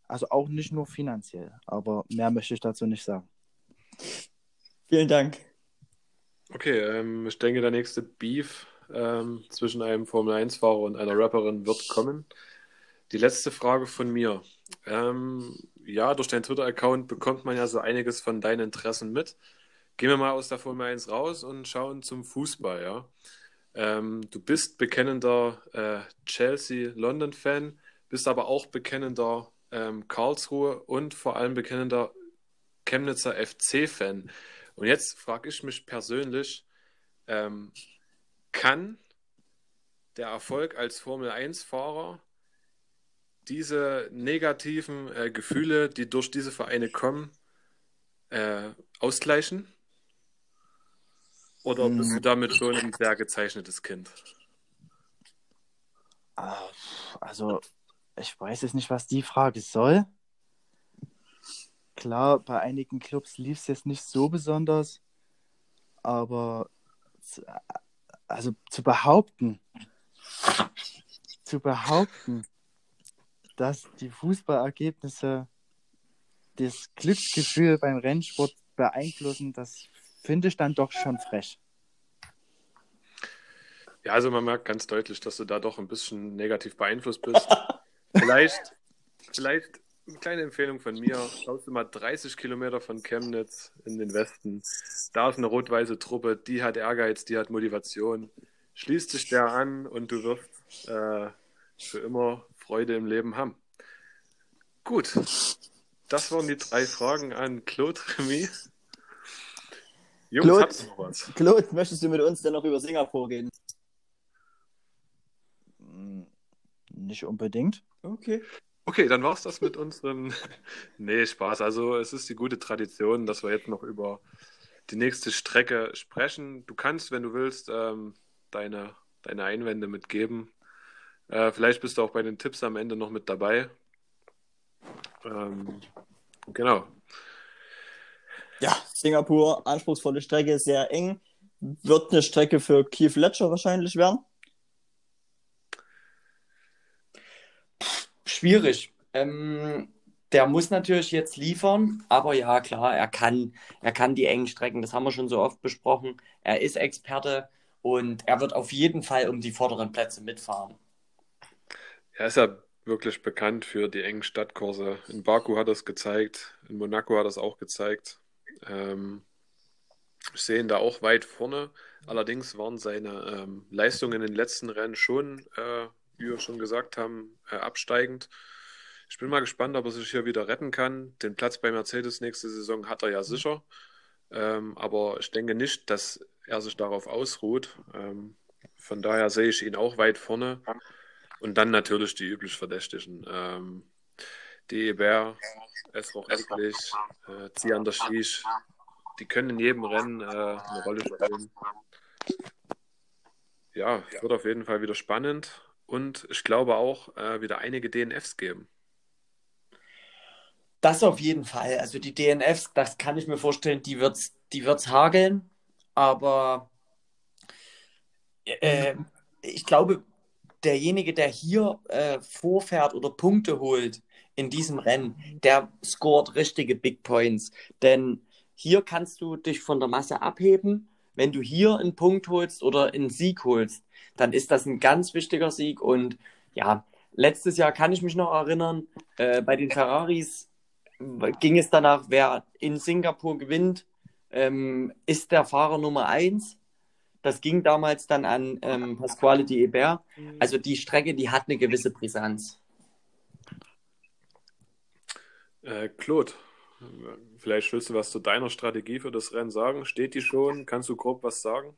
also auch nicht nur finanziell, aber mehr möchte ich dazu nicht sagen. Vielen Dank. Okay, ähm, ich denke, der nächste Beef ähm, zwischen einem Formel-1-Fahrer und einer Rapperin wird kommen. Die letzte Frage von mir. Ähm, ja, durch deinen Twitter-Account bekommt man ja so einiges von deinen Interessen mit. Gehen wir mal aus der Formel 1 raus und schauen zum Fußball, ja. Ähm, du bist bekennender äh, Chelsea-London-Fan, bist aber auch bekennender ähm, Karlsruhe und vor allem bekennender Chemnitzer FC-Fan. Und jetzt frage ich mich persönlich, ähm, kann der Erfolg als Formel-1-Fahrer diese negativen äh, Gefühle, die durch diese Vereine kommen, äh, ausgleichen? Oder Hm. bist du damit schon ein sehr gezeichnetes Kind? Ah, Also, ich weiß jetzt nicht, was die Frage soll. Klar, bei einigen Clubs lief es jetzt nicht so besonders, aber zu, also zu behaupten, zu behaupten, dass die Fußballergebnisse das Glücksgefühl beim Rennsport beeinflussen, das finde ich dann doch schon frech. Ja, also man merkt ganz deutlich, dass du da doch ein bisschen negativ beeinflusst bist. vielleicht, vielleicht eine kleine Empfehlung von mir. Schaust du mal 30 Kilometer von Chemnitz in den Westen. Da ist eine rot-weiße Truppe, die hat Ehrgeiz, die hat Motivation. Schließt dich der an und du wirst äh, für immer Freude im Leben haben. Gut, das waren die drei Fragen an Claude Remy. Jungs, Claude. habt noch was? Claude, möchtest du mit uns denn noch über Singapur reden? Hm, Nicht unbedingt. Okay. Okay, dann war's das mit unseren. nee, Spaß. Also, es ist die gute Tradition, dass wir jetzt noch über die nächste Strecke sprechen. Du kannst, wenn du willst, ähm, deine, deine Einwände mitgeben. Äh, vielleicht bist du auch bei den Tipps am Ende noch mit dabei. Ähm, genau. Ja, Singapur, anspruchsvolle Strecke, sehr eng. Wird eine Strecke für Keith Ledger wahrscheinlich werden. Schwierig. Ähm, der muss natürlich jetzt liefern, aber ja, klar, er kann, er kann die engen Strecken, das haben wir schon so oft besprochen. Er ist Experte und er wird auf jeden Fall um die vorderen Plätze mitfahren. Er ist ja wirklich bekannt für die engen Stadtkurse. In Baku hat er es gezeigt, in Monaco hat er es auch gezeigt. Ähm, ich sehe ihn da auch weit vorne. Allerdings waren seine ähm, Leistungen in den letzten Rennen schon, äh, wie wir schon gesagt haben, äh, absteigend. Ich bin mal gespannt, ob er sich hier wieder retten kann. Den Platz bei Mercedes nächste Saison hat er ja sicher. Ähm, aber ich denke nicht, dass er sich darauf ausruht. Ähm, von daher sehe ich ihn auch weit vorne. Und dann natürlich die üblich Verdächtigen. Ähm, die Eber, Esroch Eklich, äh, Zian der Schiesch. Die können in jedem Rennen äh, eine Rolle spielen. Ja, wird auf jeden Fall wieder spannend. Und ich glaube auch äh, wieder einige DNFs geben. Das auf jeden Fall. Also die DNFs, das kann ich mir vorstellen, die wird's, die wird's hageln. Aber äh, ich glaube, derjenige, der hier äh, vorfährt oder Punkte holt in diesem Rennen, der scoret richtige Big Points. Denn hier kannst du dich von der Masse abheben. Wenn du hier einen Punkt holst oder einen Sieg holst, dann ist das ein ganz wichtiger Sieg. Und ja, letztes Jahr kann ich mich noch erinnern, äh, bei den Ferraris ging es danach, wer in Singapur gewinnt, ähm, ist der Fahrer Nummer eins. Das ging damals dann an ähm, Pasquale Di Eber. Also die Strecke, die hat eine gewisse Brisanz. Äh, Claude, vielleicht willst du was zu deiner Strategie für das Rennen sagen. Steht die schon? Kannst du grob was sagen?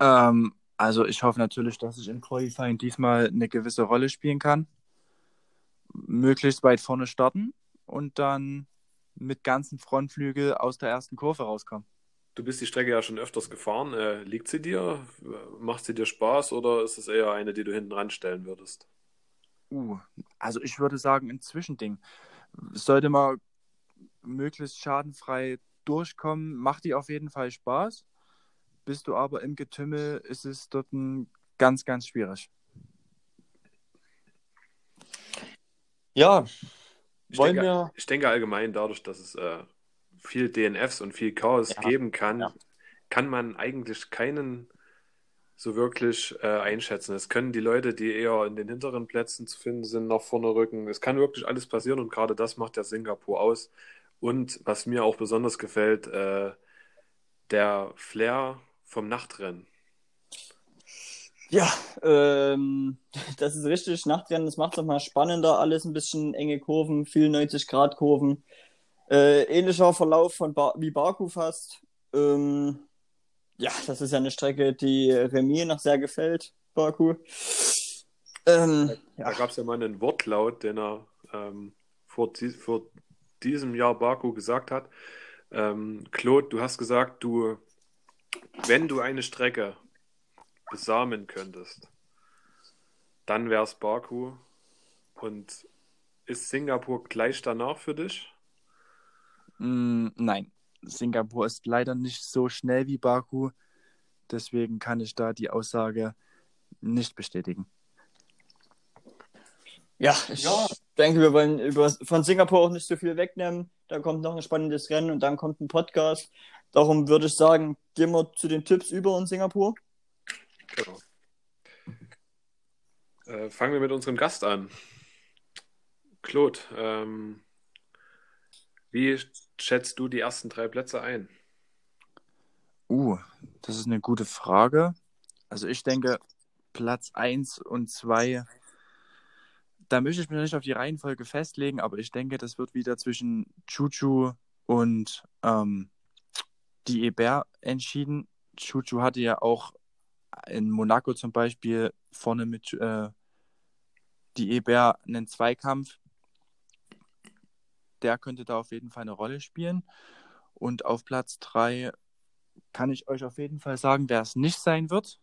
Ähm, also ich hoffe natürlich, dass ich im Qualifying diesmal eine gewisse Rolle spielen kann. Möglichst weit vorne starten und dann mit ganzen Frontflügel aus der ersten Kurve rauskommen. Du bist die Strecke ja schon öfters gefahren. Äh, liegt sie dir? Macht sie dir Spaß oder ist es eher eine, die du hinten ranstellen würdest? Uh, also ich würde sagen, ein Zwischending. Sollte man möglichst schadenfrei durchkommen, macht die auf jeden Fall Spaß. Bist du aber im Getümmel, ist es dort ein ganz, ganz schwierig. Ja, Ich wollen denke, wir. ich denke allgemein dadurch, dass es äh, viel DNFs und viel Chaos Ja, geben kann, ja. kann man eigentlich keinen so wirklich äh, einschätzen. Es können die Leute, die eher in den hinteren Plätzen zu finden sind, nach vorne rücken. Es kann wirklich alles passieren und gerade das macht ja Singapur aus. Und was mir auch besonders gefällt, äh, der Flair vom Nachtrennen. Ja, ähm, das ist richtig. Nachtrennen, das macht es nochmal spannender. Alles ein bisschen enge Kurven, viel 90-Grad-Kurven. Äh, ähnlicher Verlauf von ba wie Baku fast. Ähm, ja, das ist ja eine Strecke, die Remy noch sehr gefällt, Baku. Ähm, Da ja, gab es ja mal einen Wortlaut, den er ähm, vor, vor diesem Jahr Baku gesagt hat. Ähm, Claude, du hast gesagt, du wenn du eine Strecke besamen könntest, dann wäre es Baku. Und ist Singapur gleich danach für dich? Mm, nein, Singapur ist leider nicht so schnell wie Baku. Deswegen kann ich da die Aussage nicht bestätigen. Ja, ich Ja. denke, wir wollen über, von Singapur auch nicht so viel wegnehmen. Da kommt noch ein spannendes Rennen und dann kommt ein Podcast. Darum würde ich sagen, gehen wir zu den Tipps über in Singapur. Genau. Äh, fangen wir mit unserem Gast an. Claude, ähm, wie schätzt du die ersten drei Plätze ein? Uh, das ist eine gute Frage. Also ich denke, Platz 1 und 2, da möchte ich mich nicht auf die Reihenfolge festlegen, aber ich denke, das wird wieder zwischen Chuchu und ähm, die Eber entschieden. Chuchu hatte ja auch in Monaco zum Beispiel vorne mit äh, die Eber einen Zweikampf. Der könnte da auf jeden Fall eine Rolle spielen. Und auf Platz 3 kann ich euch auf jeden Fall sagen, wer es nicht sein wird.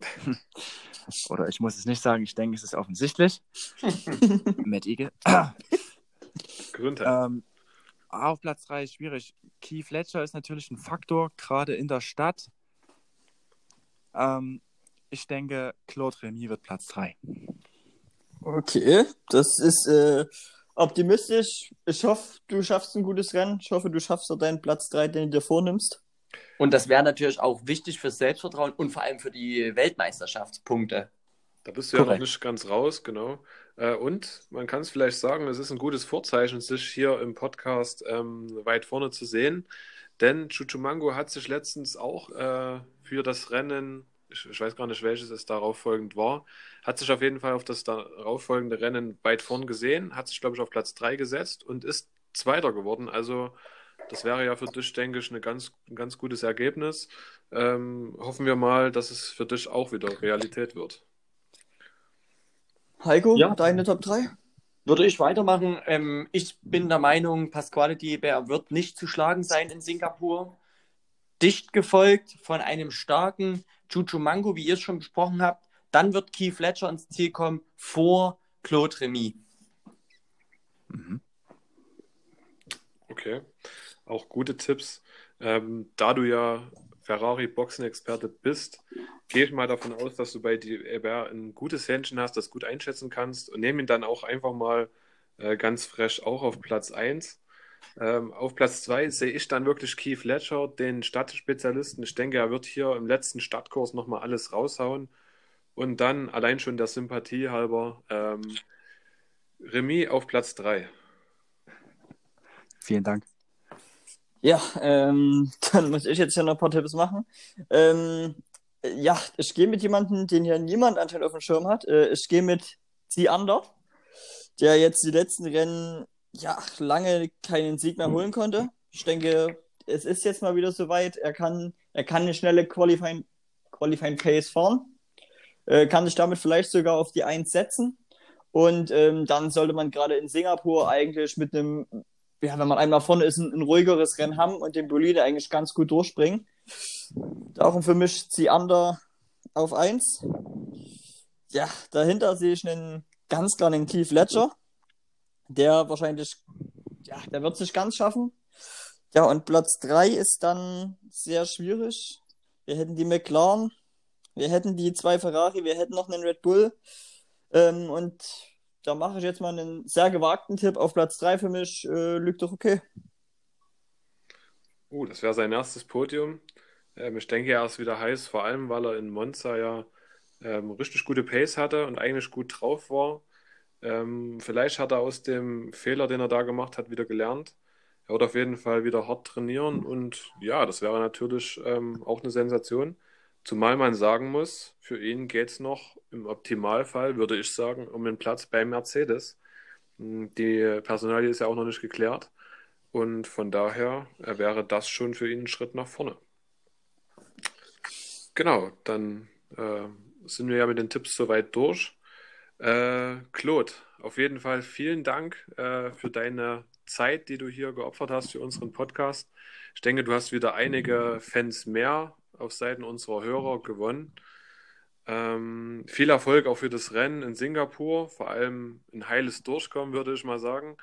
Oder ich muss es nicht sagen, ich denke, es ist offensichtlich. Matt Eagle. Gesundheit. Ähm, auf Platz 3 ist schwierig. Key Fletcher ist natürlich ein Faktor, gerade in der Stadt. Ähm, ich denke, Claude Remy wird Platz 3. Okay, das ist äh, optimistisch. Ich hoffe, du schaffst ein gutes Rennen. Ich hoffe, du schaffst auch deinen Platz 3, den du dir vornimmst. Und das wäre natürlich auch wichtig fürs Selbstvertrauen und vor allem für die Weltmeisterschaftspunkte. Da bist du ja noch korrekt. nicht ganz raus, genau. Äh, und man kann es vielleicht sagen, es ist ein gutes Vorzeichen, sich hier im Podcast ähm, weit vorne zu sehen. Denn Chuchumango hat sich letztens auch äh, für das Rennen, ich, ich weiß gar nicht, welches es darauf folgend war, hat sich auf jeden Fall auf das darauf folgende Rennen weit vorn gesehen, hat sich, glaube ich, auf Platz 3 gesetzt und ist Zweiter geworden. Also das wäre ja für dich, denke ich, eine ganz, ein ganz gutes Ergebnis. Ähm, hoffen wir mal, dass es für dich auch wieder Realität wird. Heiko, Ja. deine Top 3? Würde ich weitermachen. Ähm, ich bin der Meinung, Pasquale Diebert wird nicht zu schlagen sein in Singapur. Dicht gefolgt von einem starken Chuchu Mango, wie ihr es schon besprochen habt. Dann wird Keith Fletcher ins Ziel kommen vor Claude Remy. Mhm. Okay, auch gute Tipps. Ähm, da du ja Ferrari-Boxen-Experte bist, gehe ich mal davon aus, dass du bei DBR ein gutes Händchen hast, das gut einschätzen kannst und nehme ihn dann auch einfach mal äh, ganz fresh auch auf Platz 1. Ähm, auf Platz 2 sehe ich dann wirklich Keith Fletcher, den Stadtspezialisten. Ich denke, er wird hier im letzten Stadtkurs nochmal alles raushauen. Und dann allein schon der Sympathie halber ähm, Remy auf Platz 3. Vielen Dank. Ja, ähm, dann muss ich jetzt hier noch ein paar Tipps machen. Ähm, ja, ich gehe mit jemandem, den hier niemand anscheinend auf dem Schirm hat. Äh, ich gehe mit Ziander, der jetzt die letzten Rennen ja lange keinen Sieg mehr holen konnte. Ich denke, es ist jetzt mal wieder soweit. Er kann, er kann eine schnelle Qualifying, Qualifying Pace fahren. Äh, kann sich damit vielleicht sogar auf die 1 setzen. Und ähm, dann sollte man gerade in Singapur eigentlich mit einem ja, wenn man einmal vorne ist, ein, ein ruhigeres Rennen haben und den Bolide eigentlich ganz gut durchbringen. Darum für mich Ziander auf 1. Ja, dahinter sehe ich einen ganz klar einen Keith Ledger, der wahrscheinlich, ja, der wird sich ganz schaffen. Ja, und Platz 3 ist dann sehr schwierig. Wir hätten die McLaren, wir hätten die zwei Ferrari, wir hätten noch einen Red Bull. Ähm, und da mache ich jetzt mal einen sehr gewagten Tipp auf Platz 3 für mich. Äh, liegt doch okay. Uh, das wäre sein erstes Podium. Ähm, ich denke, er ist wieder heiß, vor allem, weil er in Monza ja ähm, richtig gute Pace hatte und eigentlich gut drauf war. Ähm, vielleicht hat er aus dem Fehler, den er da gemacht hat, wieder gelernt. Er wird auf jeden Fall wieder hart trainieren und ja, das wäre natürlich ähm, auch eine Sensation. Zumal man sagen muss, für ihn geht es noch im Optimalfall, würde ich sagen, um den Platz bei Mercedes. Hm, Die Personalie ist ja auch noch nicht geklärt. Und von daher äh, wäre das schon für ihn ein Schritt nach vorne. Genau, dann äh, sind wir ja mit den Tipps soweit durch. Äh, Claude, auf jeden Fall vielen Dank äh, für deine Zeit, die du hier geopfert hast für unseren Podcast. Ich denke, du hast wieder einige Fans mehr auf Seiten unserer Hörer gewonnen. Ähm, viel Erfolg auch für das Rennen in Singapur, vor allem ein heiles Durchkommen, würde ich mal sagen.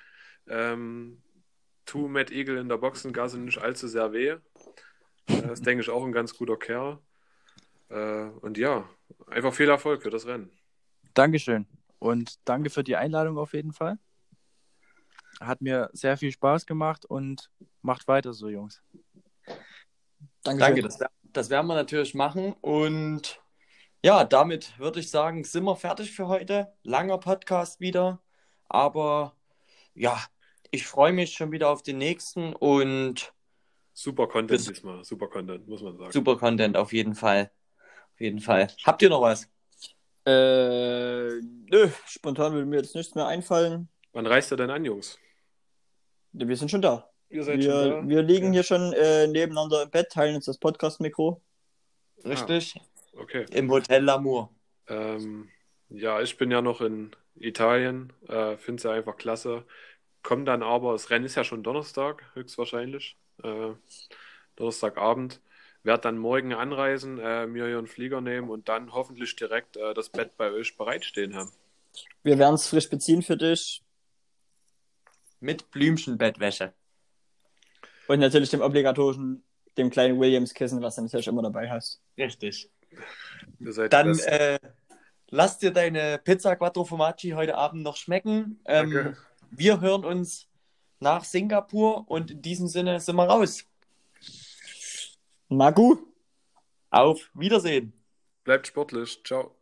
Ähm, tu Matt Eagle in der Boxengasse nicht allzu sehr weh. Äh, Das denke ich auch ein ganz guter Kerl. Äh, und ja, einfach viel Erfolg für das Rennen. Dankeschön. Und danke für die Einladung auf jeden Fall. Hat mir sehr viel Spaß gemacht und macht weiter so, Jungs. Dankeschön. Danke, das, das werden wir natürlich machen. Und ja, damit würde ich sagen, sind wir fertig für heute. Langer Podcast wieder. Aber ja, ich freue mich schon wieder auf den nächsten und Super Content diesmal, super Content, muss man sagen. super Content auf jeden Fall. Auf jeden Fall. Habt ihr noch was? Äh, nö, spontan würde mir jetzt nichts mehr einfallen. Wann reist ihr denn an, Jungs? Wir sind schon da. Ihr seid Wir, schon da? wir liegen Okay. hier schon äh, nebeneinander im Bett, teilen uns das Podcast-Mikro. Richtig? Okay. Im Hotel Lamour. Ähm, ja, ich bin ja noch in Italien, äh, finde es ja einfach klasse. Komm dann aber, das Rennen ist ja schon Donnerstag, höchstwahrscheinlich. Äh, Donnerstagabend. Werd dann morgen anreisen, äh, mir hier einen Flieger nehmen und dann hoffentlich direkt äh, das Bett bei euch bereitstehen haben. Wir werden es frisch beziehen für dich. Mit Blümchenbettwäsche. Und natürlich dem obligatorischen, dem kleinen Williams-Kissen, was du natürlich immer dabei hast. Richtig. Dann äh, lass dir deine Pizza Quattro Formaggi heute Abend noch schmecken. Ähm, Danke. wir hören uns nach Singapur und in diesem Sinne sind wir raus. Magu! Auf Wiedersehen. Bleibt sportlich. Ciao.